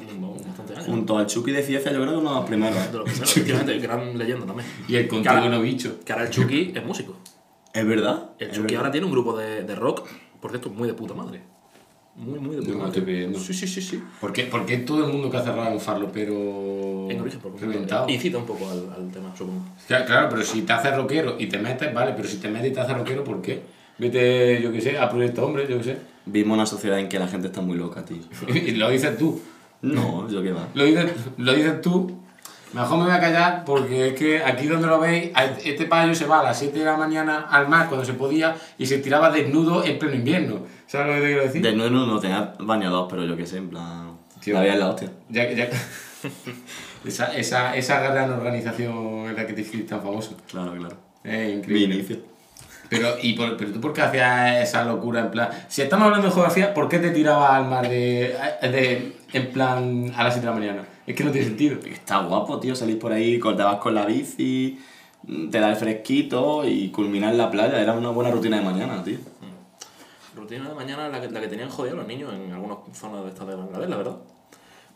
bastante años. Junto al Chucky de Ciencia, yo creo que uno de los primeros. De los primeros, efectivamente, gran leyenda también. Y el contigo bicho. Que ahora el Chucky es músico. ¿Es verdad? El Chucky ahora tiene un grupo de, de rock, por cierto, muy de puta madre. Muy, muy de puta No, madre. estoy pidiendo. Sí, sí, sí, sí. ¿Por qué, por qué todo el mundo que ha cerrado en Farlo, pero. En origen, reventado? Incita un poco al, al tema, supongo. Claro, claro, pero si te haces rockero y te metes, vale, pero si te metes y te haces rockero, ¿por qué? Vete, yo qué sé, a Proyecto Hombre, yo qué sé. Vimos una sociedad en que la gente está muy loca, tío. *laughs* Y lo dices tú. No, yo qué va. Lo dices, lo dices tú. Mejor me voy a callar porque es que aquí donde lo veis, a- este payo se va a las 7 de la mañana al mar cuando se podía y se tiraba desnudo en pleno invierno. ¿Sabes lo que te quiero decir? De nuevo no tenía bañados, pero yo qué sé, en plan. Tío. la vida es la hostia. Ya, ya... *laughs* esa, esa, esa gran organización en la que te hiciste tan famoso. Claro, claro. Es Mi increíble. inicio. Pero, y por, pero tú por qué hacías esa locura en plan... Si estamos hablando de geografía, ¿por qué te tirabas al mar de, de, en plan a las 7 de la mañana? Es que no tiene sentido. Está guapo, tío, salís por ahí, vas con la bici, te da el fresquito y culminar en la playa. Era una buena rutina de mañana, tío. Rutina de mañana la que, la que tenían jodida los niños en algunas zonas de estas de Bangladesh, la verdad.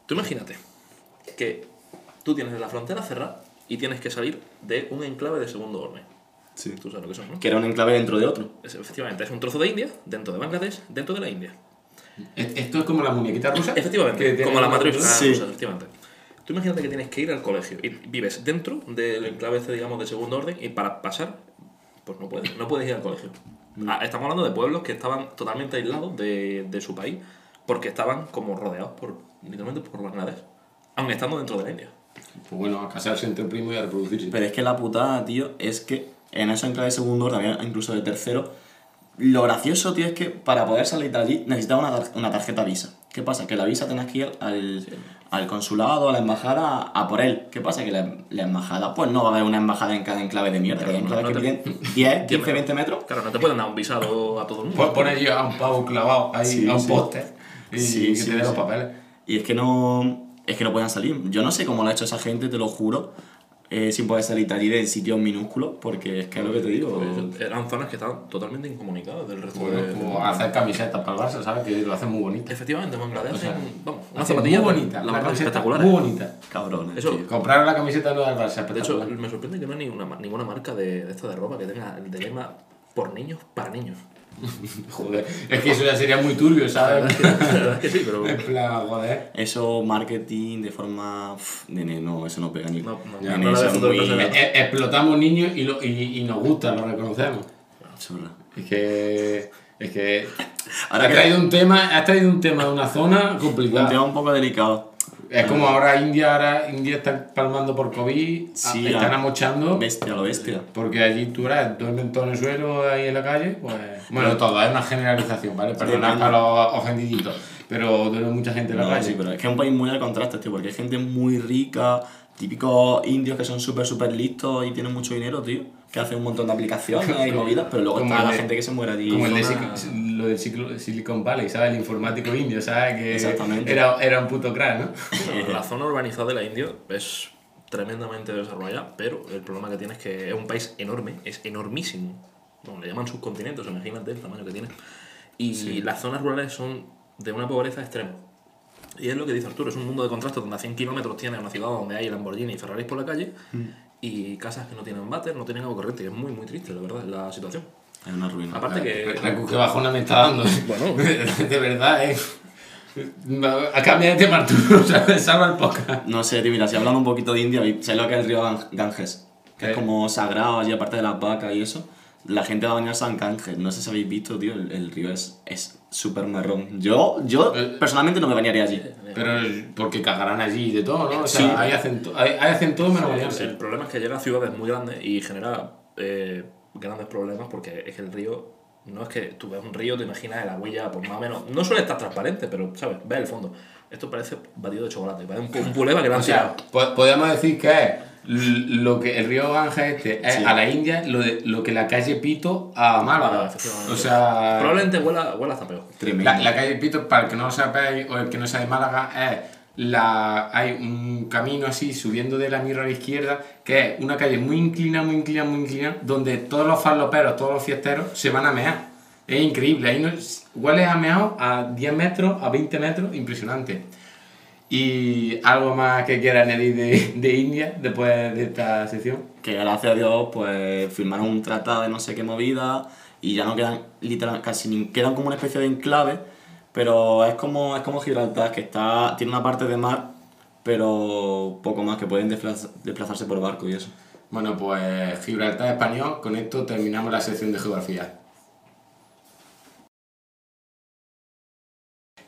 Tú imagínate que tú tienes la frontera cerrada y tienes que salir de un enclave de segundo orden. Sí. Tú sabes lo que son, ¿no? Que era un enclave dentro de otro. Es- efectivamente, es un trozo de India dentro de Bangladesh, dentro de la India. ¿Es- ¿Esto es como la muñequita rusa? Efectivamente, como la matriz Sí. rusa, efectivamente. Tú imagínate que tienes que ir al colegio y vives dentro del enclave este, digamos, de segundo orden y para pasar, pues no puedes, no puedes ir al colegio. Ah, estamos hablando de pueblos que estaban totalmente aislados de, de su país porque estaban como rodeados por, literalmente por Bangladesh, aun estando dentro de la India. Pues bueno, a casarse entre primo y a reproducirse. Pero es que la putada, tío, es que en esos enclaves de segundo orden, había incluso de tercero, lo gracioso, tío, es que para poder salir de allí necesitaba una, tar- una tarjeta Visa. ¿Qué pasa? Que la Visa tenés que ir al, al consulado, a la embajada, a por él. ¿Qué pasa? Que la, la embajada, pues no va a haber una embajada en cada enclave de mierda. que hay Claro, enclaves no que te- piden 10, 15, 20 metros. Claro, no te pueden dar un visado a todo el mundo. Pues poner yo a un pavo clavado ahí Sí, a un sí. póster y Sí, que sí, te dé los papeles. Y es que no. Es que no pueden salir. Yo no sé cómo lo ha hecho esa gente, te lo juro. Eh, sin poder salir de allí de sitios minúsculos, porque es que es lo que te digo. Pues eran zonas que estaban totalmente incomunicadas del resto Bueno, de... pues hacer camisetas para el Barça, ¿sabes? Que lo hacen muy bonito. Efectivamente, en Bangladesh, O sea, vamos, una zapatilla muy bonita, la camiseta espectaculares. muy bonita. Cabrones. Eso- tío. Comprar la camiseta nueva del Barça, De hecho, espectacular. me sorprende que no hay ninguna, ninguna marca de, de esta de ropa que tenga el de lema por niños para niños. *laughs* Joder, es que eso ya sería muy turbio, ¿sabes? La verdad es que sí, pero... *laughs* en plan, joder. Eso, marketing de forma. nene, no, eso no pega ni. No, no, Nene, no le eso veo es futuro muy- personal. Eh, explotamos niños y, lo, y, y nos gusta, lo reconocemos. Churra. Es que. Es que. Ahora has, que- traído un tema, has traído un tema de una zona Un complicada. tema un poco delicado. Es como ahora India, ahora India está palmando por COVID, Sí, a- están amochando. Bestia, lo bestia. Porque allí tú eres, duermen todo en el suelo ahí en la calle, pues... Bueno, todo, es una generalización, ¿vale? Depende. para los ofendiditos, pero duerme mucha gente en la No, calle. sí, pero es que es un país muy de contraste, tío, porque hay gente muy rica, típicos indios que son súper, súper listos y tienen mucho dinero, tío, que hacen un montón de aplicaciones y *laughs* movidas, pero luego Como está la gente que se muere allí. Como el de zona- lo del Silicon- Silicon Valley, ¿sabes? El informático indio, ¿sabes? Que Exactamente. Era, era un puto crack, ¿no? *laughs* La zona urbanizada de la India es tremendamente desarrollada, pero el problema que tiene es que es un país enorme, es enormísimo. Bueno, le llaman subcontinentes, imagínate el tamaño que tiene. Y las zonas rurales son de una pobreza extrema. Y es lo que dice Arturo, es un mundo de contrastes donde a 100 kilómetros tiene una ciudad donde hay Lamborghini y Ferraris por la calle y casas que no tienen váter, no tienen agua corriente. Y es muy, muy triste, la verdad, la situación. Es una ruina. Aparte que... La que bajona me está dando. *laughs* Bueno. *laughs* de verdad, ¿eh? A cambiar de tema, Arturo, *laughs* ¿sabes? Salva el podcast. No sé, tío, mira, si hablando un poquito de India, ¿sabes lo que es el río Gan- Ganges? Que ¿Qué? es como sagrado allí, aparte de las vacas y eso. La gente va a bañarse en Ganges. No sé si habéis visto, tío, el, el río es es súper marrón. Yo, yo Eh. personalmente no me bañaría allí. Pero porque cagarán allí y de todo, ¿no? O sea, Sí. ahí, hacen to- ahí, ahí hacen todo menos bañarse. El problema es que llega a ciudades muy grandes y genera eh, grandes problemas porque es que el río, no es que tú ves un río, te imaginas el agüilla, pues más o menos, no suele estar transparente, pero, ¿sabes? Ves el fondo. Esto parece batido de chocolate, parece un, un puleva que le han O sea, tirado. po- podemos decir que lo que el río Ganges este es Sí. a la India lo, de, lo que la calle Pito a Málaga. efectivamente. O sea, Probablemente huela, huela hasta peor. Tremendo. la, la calle Pito, para el que no lo sepáis o el que no sea de Málaga, es la, hay un camino así subiendo de la mirra a la izquierda, que es una calle muy inclinada, muy inclinada, muy inclinada, donde todos los farloperos, todos los fiesteros se van a mear. Es increíble, ahí no, huele a meado a 10 metros, a 20 metros, impresionante. Y algo más que quiera añadir de, de India después de esta sección. Que gracias a Dios, pues firmaron un tratado de no sé qué movida y ya no quedan, literal, casi ni quedan como una especie de enclave, pero es como, es como Gibraltar, que está, tiene una parte de mar, pero poco más, que pueden desplaza- desplazarse por barco y eso. Bueno, pues Gibraltar español, con esto terminamos la sección de geografía.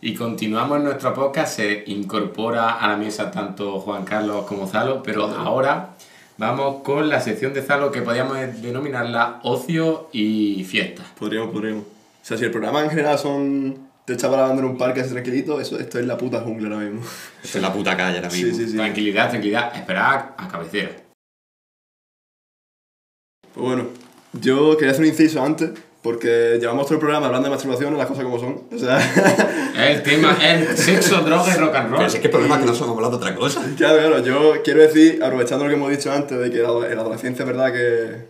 Y continuamos en nuestro podcast, se incorpora a la mesa tanto Juan Carlos como Zalo, pero ahora vamos con la sección de Zalo que podríamos denominarla ocio y fiesta. Podríamos, podríamos. O sea, si el programa en general son te echaba la banda en un parque así tranquilito, eso, esto es la puta jungla ahora mismo. Esto es la puta calle ahora mismo. Sí, sí, sí. Tranquilidad, tranquilidad, esperad a cabecera. Pues bueno, yo quería hacer un inciso antes, porque llevamos todo el programa hablando de masturbación y las cosas como son. O sea, *laughs* El tema es sexo, droga y rock and roll. Pero es que el problema es que no estamos hablando de otra cosa. claro, claro, yo quiero decir, aprovechando lo que hemos dicho antes, de que en la adolescencia es verdad que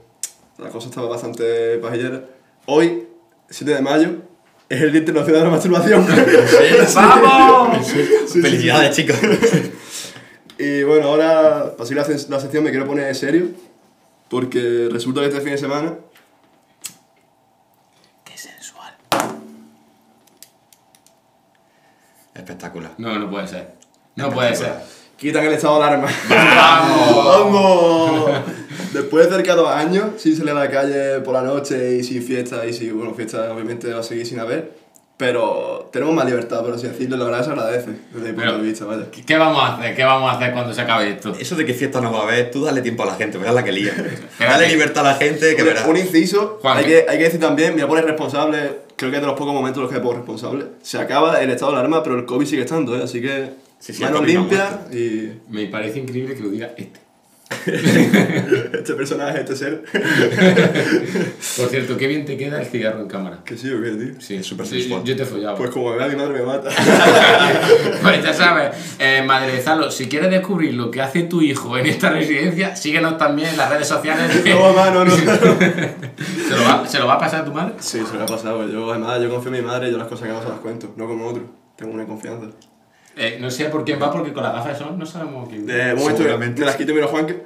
la cosa estaba bastante pajillera. Hoy, 7 de mayo, es el Día Internacional de la Masturbación. *laughs* *laughs* ¡Vamos! Felicidades, chicos. Y bueno, ahora, para seguir la, la sección, me quiero poner serio, porque resulta que este fin de semana Espectacular. No, no puede ser. No puede ser. quitan el estado de alarma. ¡Vamos! *laughs* ¡Vamos! Después de cerca de dos años, sin salir a la calle por la noche y sin fiesta, y si, bueno, fiesta obviamente va a seguir sin haber, Pero tenemos más libertad, por así decirlo, la verdad se agradece desde mi punto de vista, vaya. ¿Qué- ¿Qué vamos a hacer? ¿Qué vamos a hacer cuando se acabe esto? Eso de que fiesta no va a haber, tú dale tiempo a la gente, verás la que lía. Dale libertad a la gente, que Un- verás. Un inciso, Juan, hay que, hay que decir también, me voy a poner responsable, creo que es de los pocos momentos en los que me pongo responsable. Se acaba el estado de alarma, pero el COVID sigue estando, ¿eh? así que Sí, sí, manos limpias y Me parece increíble que lo diga este. *laughs* este personaje, este ser. *laughs* Por cierto, qué bien te queda el cigarro en cámara. que sí o qué, tío. Sí, Es súper sí, sensual. Yo te follaba. Pues como me vea mi madre me mata. *laughs* Pues ya sabes, eh, Madre de Zalo, si quieres descubrir lo que hace tu hijo en esta residencia, síguenos también en las redes sociales. de- no, mamá, no, no. ¿Se, lo va, ¿Se lo va a pasar a tu madre? Sí, se me ha pasado. Yo, además, yo confío en mi madre y yo las cosas que hago se las cuento, no como otro. Tengo una confianza. Eh, no sé por quién va, porque con las gafas de sol no sabemos quién. De un momento, Seguramente. me las quito a Juan que...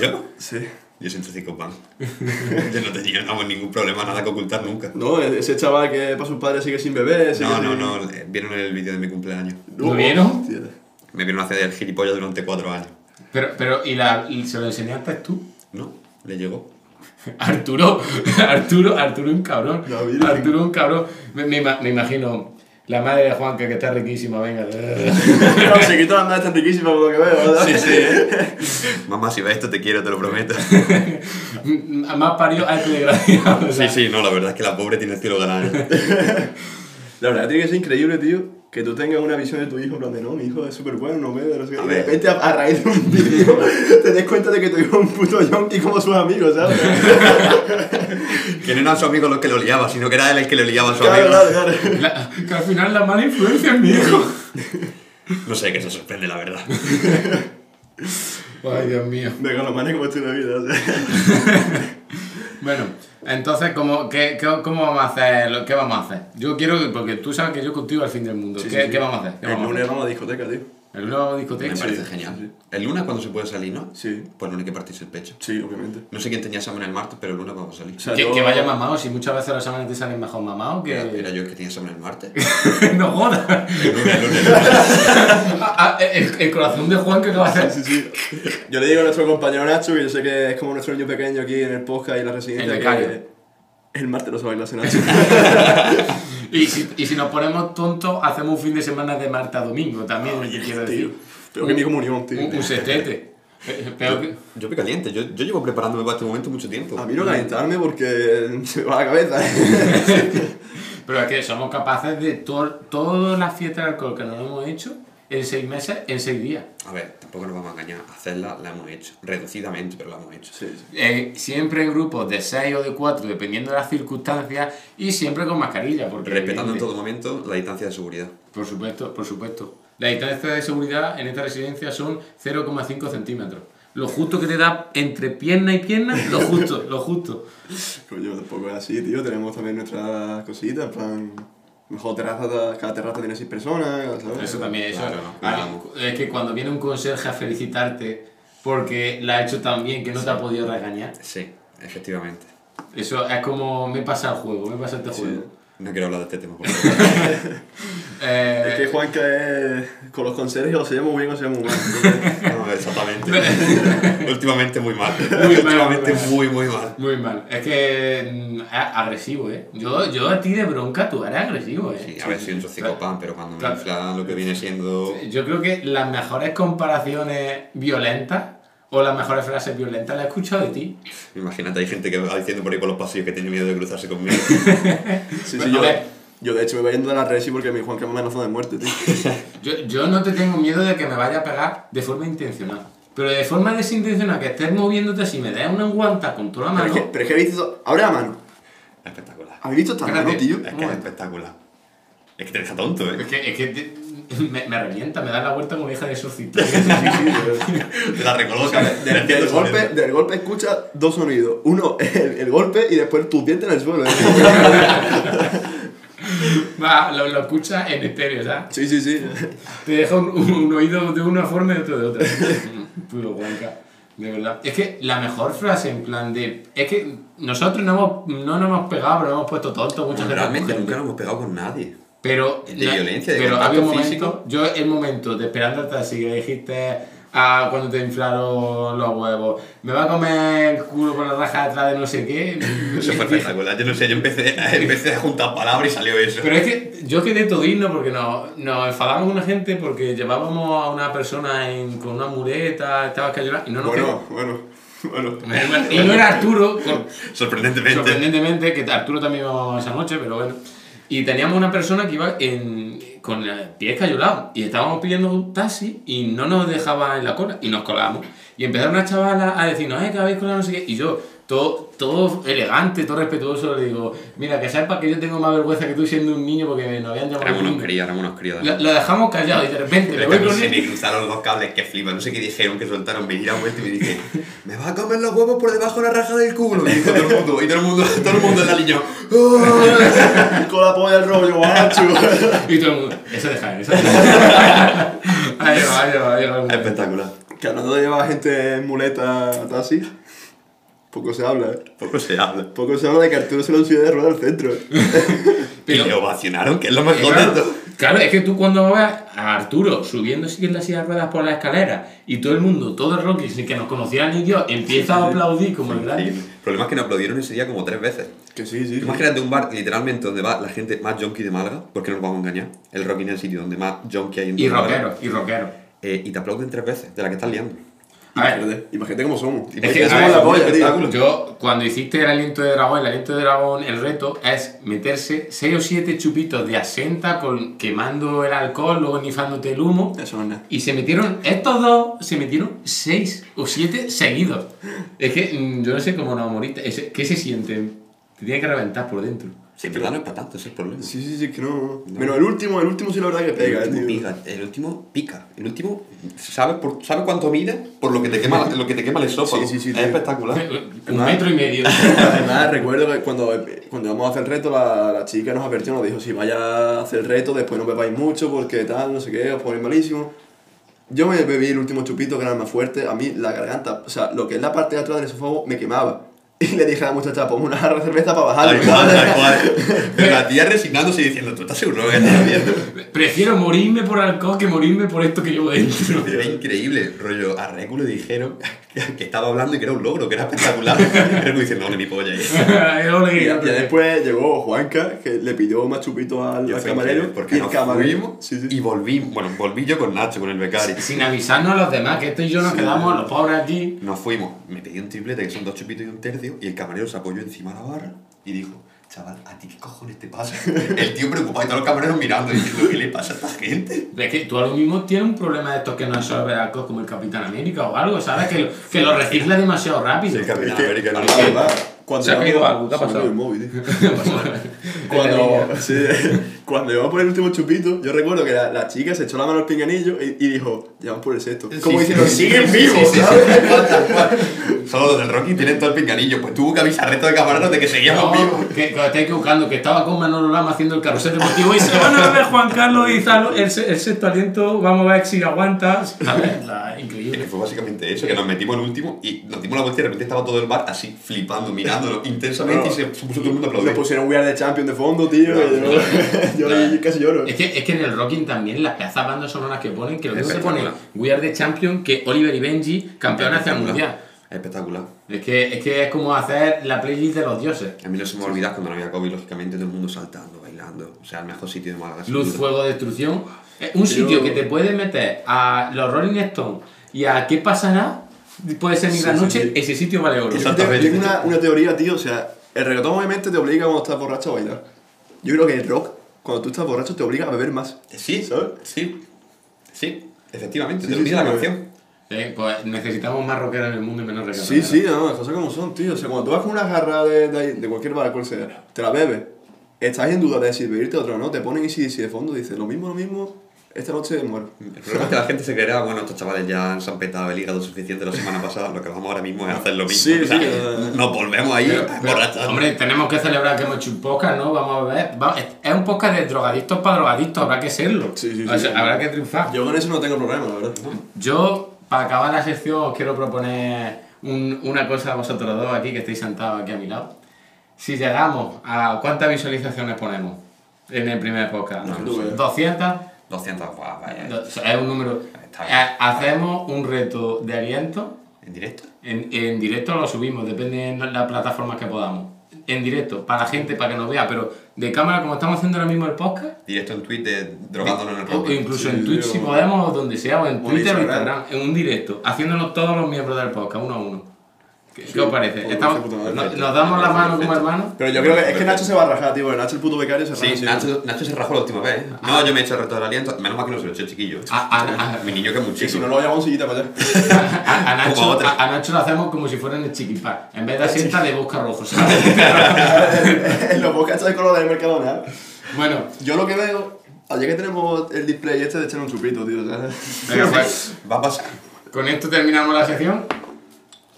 ¿Yo? Sí. Yo siento psicopán. *laughs* Yo no tenía vamos, ningún problema, nada que ocultar nunca. No, ese chaval que para sus padres sigue sin bebé. sigue No, no, sin- no, eh, vieron el vídeo de mi cumpleaños. ¿Lo vieron? Hostia. Me vieron hacer el gilipollas durante cuatro años. Pero, pero ¿y, la, y se lo enseñaste tú? ¿No? Le llegó. *laughs* Arturo, *laughs* Arturo, Arturo un cabrón. Arturo un cabrón. Me, me me imagino la madre de Juan que, que está riquísima, venga. *laughs* No, se quitó las madres tan riquísimas por lo que veo, ¿verdad? Sí, sí, ¿eh? *laughs* Mamá, si ves esto te quiero, te lo prometo. *laughs* Más parió a este desgraciado. o Sí, sí, no, la verdad es que la pobre tiene el cielo ganado. La verdad tiene que ser increíble, tío, que tú tengas una visión de tu hijo, en plan de, no, mi hijo es súper bueno, no ve, no sé qué. A Y de repente, a, a raíz de un vídeo, *laughs* te des cuenta de que tu hijo es un puto yonki como sus amigos, ¿sabes? *laughs* Que no eran sus amigos los que lo liaba, sino que era él el que le liaba a su claro, amigo. claro, claro. La- que al final la mala influencia es mi hijo. No sé, que se sorprende, la verdad. Ay, Dios mío. Megalomanes como estoy en la vida, o sea. *laughs* Bueno, entonces, ¿cómo, qué, qué- cómo vamos a hacer? lo- ¿Qué vamos a hacer? Yo quiero, porque tú sabes que yo contigo al fin del mundo. Sí, ¿Qué, sí, sí. qué vamos a hacer? ¿Qué El vamos a lunes hacer? vamos a la discoteca, tío. ¿El lunes vamos a discoteca? Me parece sí, genial. sí. El lunes cuando se puede salir, ¿no? Sí. Pues no hay que partirse el pecho. Sí, obviamente. No sé quién tenía examen el martes, pero el lunes vamos a salir. O sea, Que, yo- que vaya mamado, si muchas veces los exámenes te salen mejor mamado que... Era, era yo el que tenía examen el martes. *laughs* no jodas. El lunes, el lunes, el lunes. *laughs* Ah, ah, el, el corazón de Juan que acaba de hacer. Sí, sí. Yo le digo a nuestro compañero Nacho, que yo sé que es como nuestro niño pequeño aquí en el podcast y en la residencia, El que el martes no se va a clase Nacho. *laughs* Y si, y si nos ponemos tontos, hacemos un fin de semana de martes a domingo también, te quiero decir. Pero que mi comunión, tío. Un, un setete. Pero que... Yo voy caliente, yo, yo llevo preparándome para este momento mucho tiempo. A mí no calentarme porque *laughs* se me va la cabeza. *laughs* Pero es que somos capaces de to- todas las fiestas de alcohol que nos hemos hecho en seis meses, en seis días. A ver, tampoco nos vamos a engañar. Hacerla la hemos hecho. Reducidamente, pero la hemos hecho. Sí, sí. Eh, siempre en grupos de seis o de cuatro, dependiendo de las circunstancias, y siempre con mascarilla. Porque Respetando en todo momento la distancia de seguridad. Por supuesto, por supuesto. La distancia de seguridad en esta residencia son 0,5 centímetros. Lo justo que te da entre pierna y pierna, lo justo, lo justo. *laughs* Coño, tampoco es así, tío. Tenemos también nuestras cositas, plan. Mejor terraza, cada terraza tiene seis personas, ¿sabes? Eso también, eso. Claro, no, Ah, es que cuando viene un conserje a felicitarte porque la ha hecho tan bien que no te ha podido regañar, Sí, efectivamente. eso es como me pasa el juego, me pasa este juego. No quiero hablar de este tema. por favor. *laughs* Eh, Es que Juan que con los conserjes o se llama muy bien o se llama muy mal. *laughs* No, exactamente. *laughs* Últimamente muy mal. Muy mal, Últimamente muy mal. muy, muy mal. Muy mal. Es que mm, es agresivo, ¿eh? Yo, yo a ti de bronca tú eres agresivo, ¿eh? Sí, a ver, soy un psicopán, pero cuando me Claro. infla lo que viene siendo... Yo creo que las mejores comparaciones violentas o las mejores frases violentas las he escuchado de ti. Imagínate, hay gente que va diciendo por ahí por los pasillos que tiene miedo de cruzarse conmigo. *laughs* sí, A sí, yo, ver. yo de hecho me voy yendo de la resi porque mi Juan que me amenazó de muerte, tío. *laughs* Yo, yo no te tengo miedo de que me vaya a pegar de forma intencional. Pero de forma desintencional, que estés moviéndote así, me des una guanta con toda la Pero es mano. que, pero es que habéis visto. Abre la mano. Espectacular. ¿Habéis visto esta mano, tío? Es que es espectacular. Es que te deja tonto, Es ¿eh? que, es que te- *laughs* me, me revienta, me da la vuelta como hija de exorcista. Te la recoloca. Del, del golpe, del golpe escucha dos sonidos. Uno, *laughs* el, el golpe y después tu diente en el suelo. ¿eh? *laughs* Va, lo, lo escuchas en estéreo, ¿sabes? Sí, sí, sí. Te deja un, un- un oído de una forma y otro de otra. Puro guanca. De verdad. Es que la mejor frase en plan de. Es que nosotros no, hemos, no nos hemos pegado, pero nos hemos puesto tontos muchas veces. Realmente nunca nos hemos pegado con nadie. Pero. De violencia, de Pero había un momento. físico. Yo, el momento de esperando hasta así que dijiste. a cuando te inflaron los huevos. Me va a comer el culo por la raja detrás de no sé qué. *laughs* Eso fue espectacular. Yo no sé, yo empecé, *laughs* empecé a juntar palabras y salió eso. Pero es que yo quedé todino porque nos, nos enfadamos con una gente porque llevábamos a una persona en- con una mureta, estaba que llorar y no nos Bueno, bueno, bueno. Y no era Arturo, *laughs* con- Sorprendentemente. sorprendentemente, que Arturo también iba esa noche, pero bueno. Y teníamos una persona que iba con pies cayolados y estábamos pidiendo un taxi y no nos dejaba en la cola y nos colamos. Y empezaron una chavala a decirnos, eh, que habéis colado no sé qué. Y yo, todo, todo elegante, todo respetuoso, le digo, mira, que sepas que yo tengo más vergüenza que tú siendo un niño porque me nos habían llamado Éramos unos niño". críos, éramos unos críos. Lo, lo dejamos callado y de repente me voy con se me cruzaron los dos cables que flipan. No sé qué dijeron, que soltaron. Me giré a vuelta y me dije, me va a comer los huevos por debajo de la raja del culo. Y dijo todo el mundo, y todo el mundo, todo el mundo en la línea. Con la polla el rollo, *laughs* macho. Y todo el mundo, eso deja, eso deja. *laughs* Ahí va, ahí va, ahí va. Espectacular. Que hablando de llevar gente en muleta a taxi, poco se habla, ¿eh? Poco se habla. Poco se habla de que Arturo se lo subió de rueda al centro. ¿eh? *laughs* Pero- y le ovacionaron, que es lo mejor de Claro, todo. claro, es que tú cuando ves a Arturo subiendo así en la silla de ruedas por la escalera y todo el mundo, todo el Rocky, sin que nos conociera ni Dios, empieza a aplaudir como el grande. El problema es que nos aplaudieron ese día como tres veces. Que sí, sí. sí. Imagínate un bar literalmente donde va la gente más junkie de Málaga, porque nos vamos a engañar. El Rocky es el sitio donde más junkie hay en Y rockero, y rockero. Eh, y te aplauden tres veces de la que estás liando. A ver, Imagínate, imagínate cómo somos. Es Imagínate que, somos ver, la polla, tío. yo cuando hiciste el aliento de dragón, el aliento de dragón, el reto es meterse 6 o 7 chupitos de asenta con, quemando el alcohol, luego nifándote el humo. Eso no es nada. Y se metieron, estos dos se metieron 6 o 7 seguidos. Es que mm, yo no sé cómo no moriste. ¿Qué se siente? Te tiene que reventar por dentro. Sí, en verdad no es para tanto, ese es el problema. Sí, sí, sí, que no. Menos el último, el último sí la verdad que pega, el, eh, último tío. pica, el último pica. El último, ¿sabes, por, ¿sabe cuánto mide? Por lo que te quema, lo que te quema el esófago. Sí, sí, sí, es tío. espectacular. Un metro y medio. *laughs* Además, recuerdo que cuando, cuando íbamos a hacer el reto, la, la chica nos advirtió, nos dijo, si vaya a hacer el reto, después no bebáis mucho porque tal, no sé qué, os ponéis malísimo. Yo me bebí el último chupito, que era el más fuerte, a mí la garganta, o sea, lo que es la parte de atrás del esófago me quemaba. *laughs* Y le dije a la muchacha, ponme una jarra de cerveza para bajarlo. Tal cual, tal cual. *laughs* Pero la tía resignándose y diciendo, ¿tú estás seguro que estás haciendo? Prefiero morirme por alcohol que morirme por esto que llevo dentro. Era increíble, rollo, a Recu le dijeron que estaba hablando y que era un logro, que era espectacular. *laughs* Y Recu dice, no, ni mi polla *laughs* ahí. Yo le Y ya después llegó Juanca, que le pidió más chupito al, camarero. porque y el nos camarero. fuimos Sí, sí. y volví, bueno, volví yo con Nacho, con el becario. Sin avisarnos a los demás, que esto y yo nos quedamos los pobres aquí. Nos fuimos, me pedí un triplete que son dos chupitos y un tercio, y el camarero se apoyó encima de la barra y dijo, chaval, ¿a ti qué cojones te pasa? *laughs* El tío preocupado y todos los camareros mirando diciendo, ¿qué le pasa a esta gente? Es que tú ahora mismo tienes un problema de estos que no beber alcohol como el Capitán América o algo, ¿sabes? Que, lo- que lo recicla demasiado rápido. Sí, Capitán Es que, América, la no. verdad, cuando Se ha caído algo, ¿qué ha pasado? el móvil, *laughs* *laughs* cuando, sí, *laughs* cuando íbamos por el último chupito, yo recuerdo que la, la chica se echó la mano al pinganillo y, y dijo, ya vamos por el sexto. Como Sí, diciendo, sí, siguen sí, vivos. Solo los del Rocky tienen todo el pinganillo, pues tuvo que avisar al resto de camareros de que seguíamos No, vivos. que, que estáis equivocando, que estaba con Manolo Lama haciendo el carrusel deportivo y se van a ver Juan Carlos y Zalo, el, se- el sexto aliento, vamos a ver si aguanta. ¿Sabes? La- Es increíble. que fue básicamente eso, que nos metimos el último y nos dimos la vuelta y de repente estaba todo el bar así, flipando, mirándolo intensamente y se, se puso todo el mundo a Nos aplaudir. pusieron We Are the Champion de fondo, tío. y yo, *laughs* casi lloro. Es que, es que en el Rocking también las pedazas bandas sonoras que ponen, que lo mismo te pone. We Are the Champion que Oliver y Benji, campeones hacia el mundial. Espectacular. Es que, es que es como hacer la playlist de los dioses. A mí no se me va a olvidar cuando no había COVID, lógicamente, todo el mundo saltando, bailando. O sea, el mejor sitio de Málaga. Luz, duda. fuego, destrucción. Es un sitio que te puede meter a los Rolling Stones y a ¿Qué pasará? Puede ser mi Sí, gran sí, noche, sí. ese sitio vale oro. Exactamente. tengo una, una teoría, tío. O sea, el reggaetón obviamente te obliga cuando estás borracho a bailar. Yo creo que el rock, cuando tú estás borracho, te obliga a beber más. Sí, ¿Sabes? sí. Sí, efectivamente, Sí, te olvida sí, la canción. Eh, pues necesitamos más rockeros en el mundo y menos reggaetoneros. Sí, sí, no, las cosas como son, tío. O sea, cuando tú vas con una jarra de, de, de cualquier bar, cual sea, te la bebes, estás en duda de si beberte otra o no, te ponen y si, si de fondo dices lo mismo, lo mismo, esta noche muero. El problema es que la gente se creerá, bueno, estos chavales ya se han petado el hígado suficiente la semana pasada, lo que vamos ahora mismo es hacer lo mismo. Sí, O sea, sí, eh. nos volvemos ahí Pero- a pero, emborrachar. hombre, tenemos que celebrar que hemos hecho un podcast, ¿no? Vamos a ver. Va- es- un podcast de drogadictos para drogadictos, habrá que serlo. Sí, sí, O sí. sea, habrá que triunfar. Yo con eso no tengo problema, la verdad. Yo, para acabar la sección, os quiero proponer un- una cosa a vosotros dos aquí, que estáis sentados aquí a mi lado. Si llegamos a cuántas visualizaciones ponemos en el primer podcast, No, no sé. 200, 200, guau, vaya. No, Es un número. Está Eh, bien. Hacemos un reto de aliento. ¿En directo? En, en directo lo subimos, depende de las plataformas que podamos. En directo, para la gente, para que nos vea, pero de cámara, como estamos haciendo ahora mismo el podcast, Directo en Twitter, drogándonos en el o rock. incluso Sí, en Twitch si podemos, o donde sea, o en Twitter o. Instagram, en un directo, haciéndonos todos los miembros del podcast, uno a uno. ¿Qué, qué os parece? pues, Estamos- perfecto, nos, damos la mano como hermanos. Pero yo creo que es que Nacho se va a rajar, tío. Nacho, el puto becario, se raja. Sí. Nacho, Nacho se rajó la última vez. ¿eh? No, yo me he hecho el reto del aliento. Menos mal que no se lo he hecho chiquillo. A, a- a- Mi niño que es muy chico. si no, lo llevamos sillita para allá. *laughs* a- a Nacho, a, a Nacho lo hacemos como si fuera en el chiquipar. En vez de asienta de busca rojo, *laughs* ¿sabes? en los podcasts de color del Mercadona. bueno, Yo lo que veo, ayer que tenemos el display este de echar un chupito, tío. *laughs* pues. Va a pasar. Con esto terminamos la sección.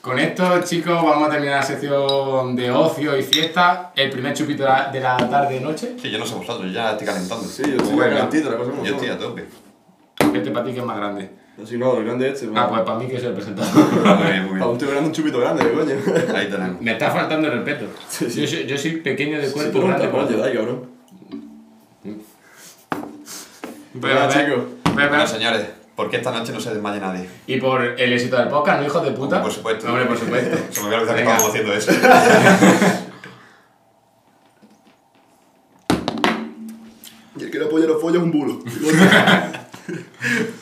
Con esto, chicos, vamos a terminar la sección de ocio y fiesta. El primer chupito de la, de la tarde-noche. Sí, yo no sé vosotros, yo ya estoy calentando. Sí, yo estoy calentito, la cosa como Yo estoy a tope. Este para ti que es más grande. Así no, el grande este. Ah, pues para mí que soy el presentador. *laughs* Muy bien, muy Para tío grande, un chupito grande, coño. Ahí tenemos. Me está faltando el respeto. Sí, sí. Yo, soy, yo soy pequeño de Si cuerpo, no grande por Jedi, cabrón. Ver, chicos. Bueno, señores, ¿por qué esta noche no se desmaye nadie? Y por el éxito del podcast, ¿no, hijos de puta? Por supuesto. Hombre, por supuesto. *laughs* Se me había olvidado que estábamos haciendo eso. *laughs* Y el que no apoya los follos es un bulo. *laughs*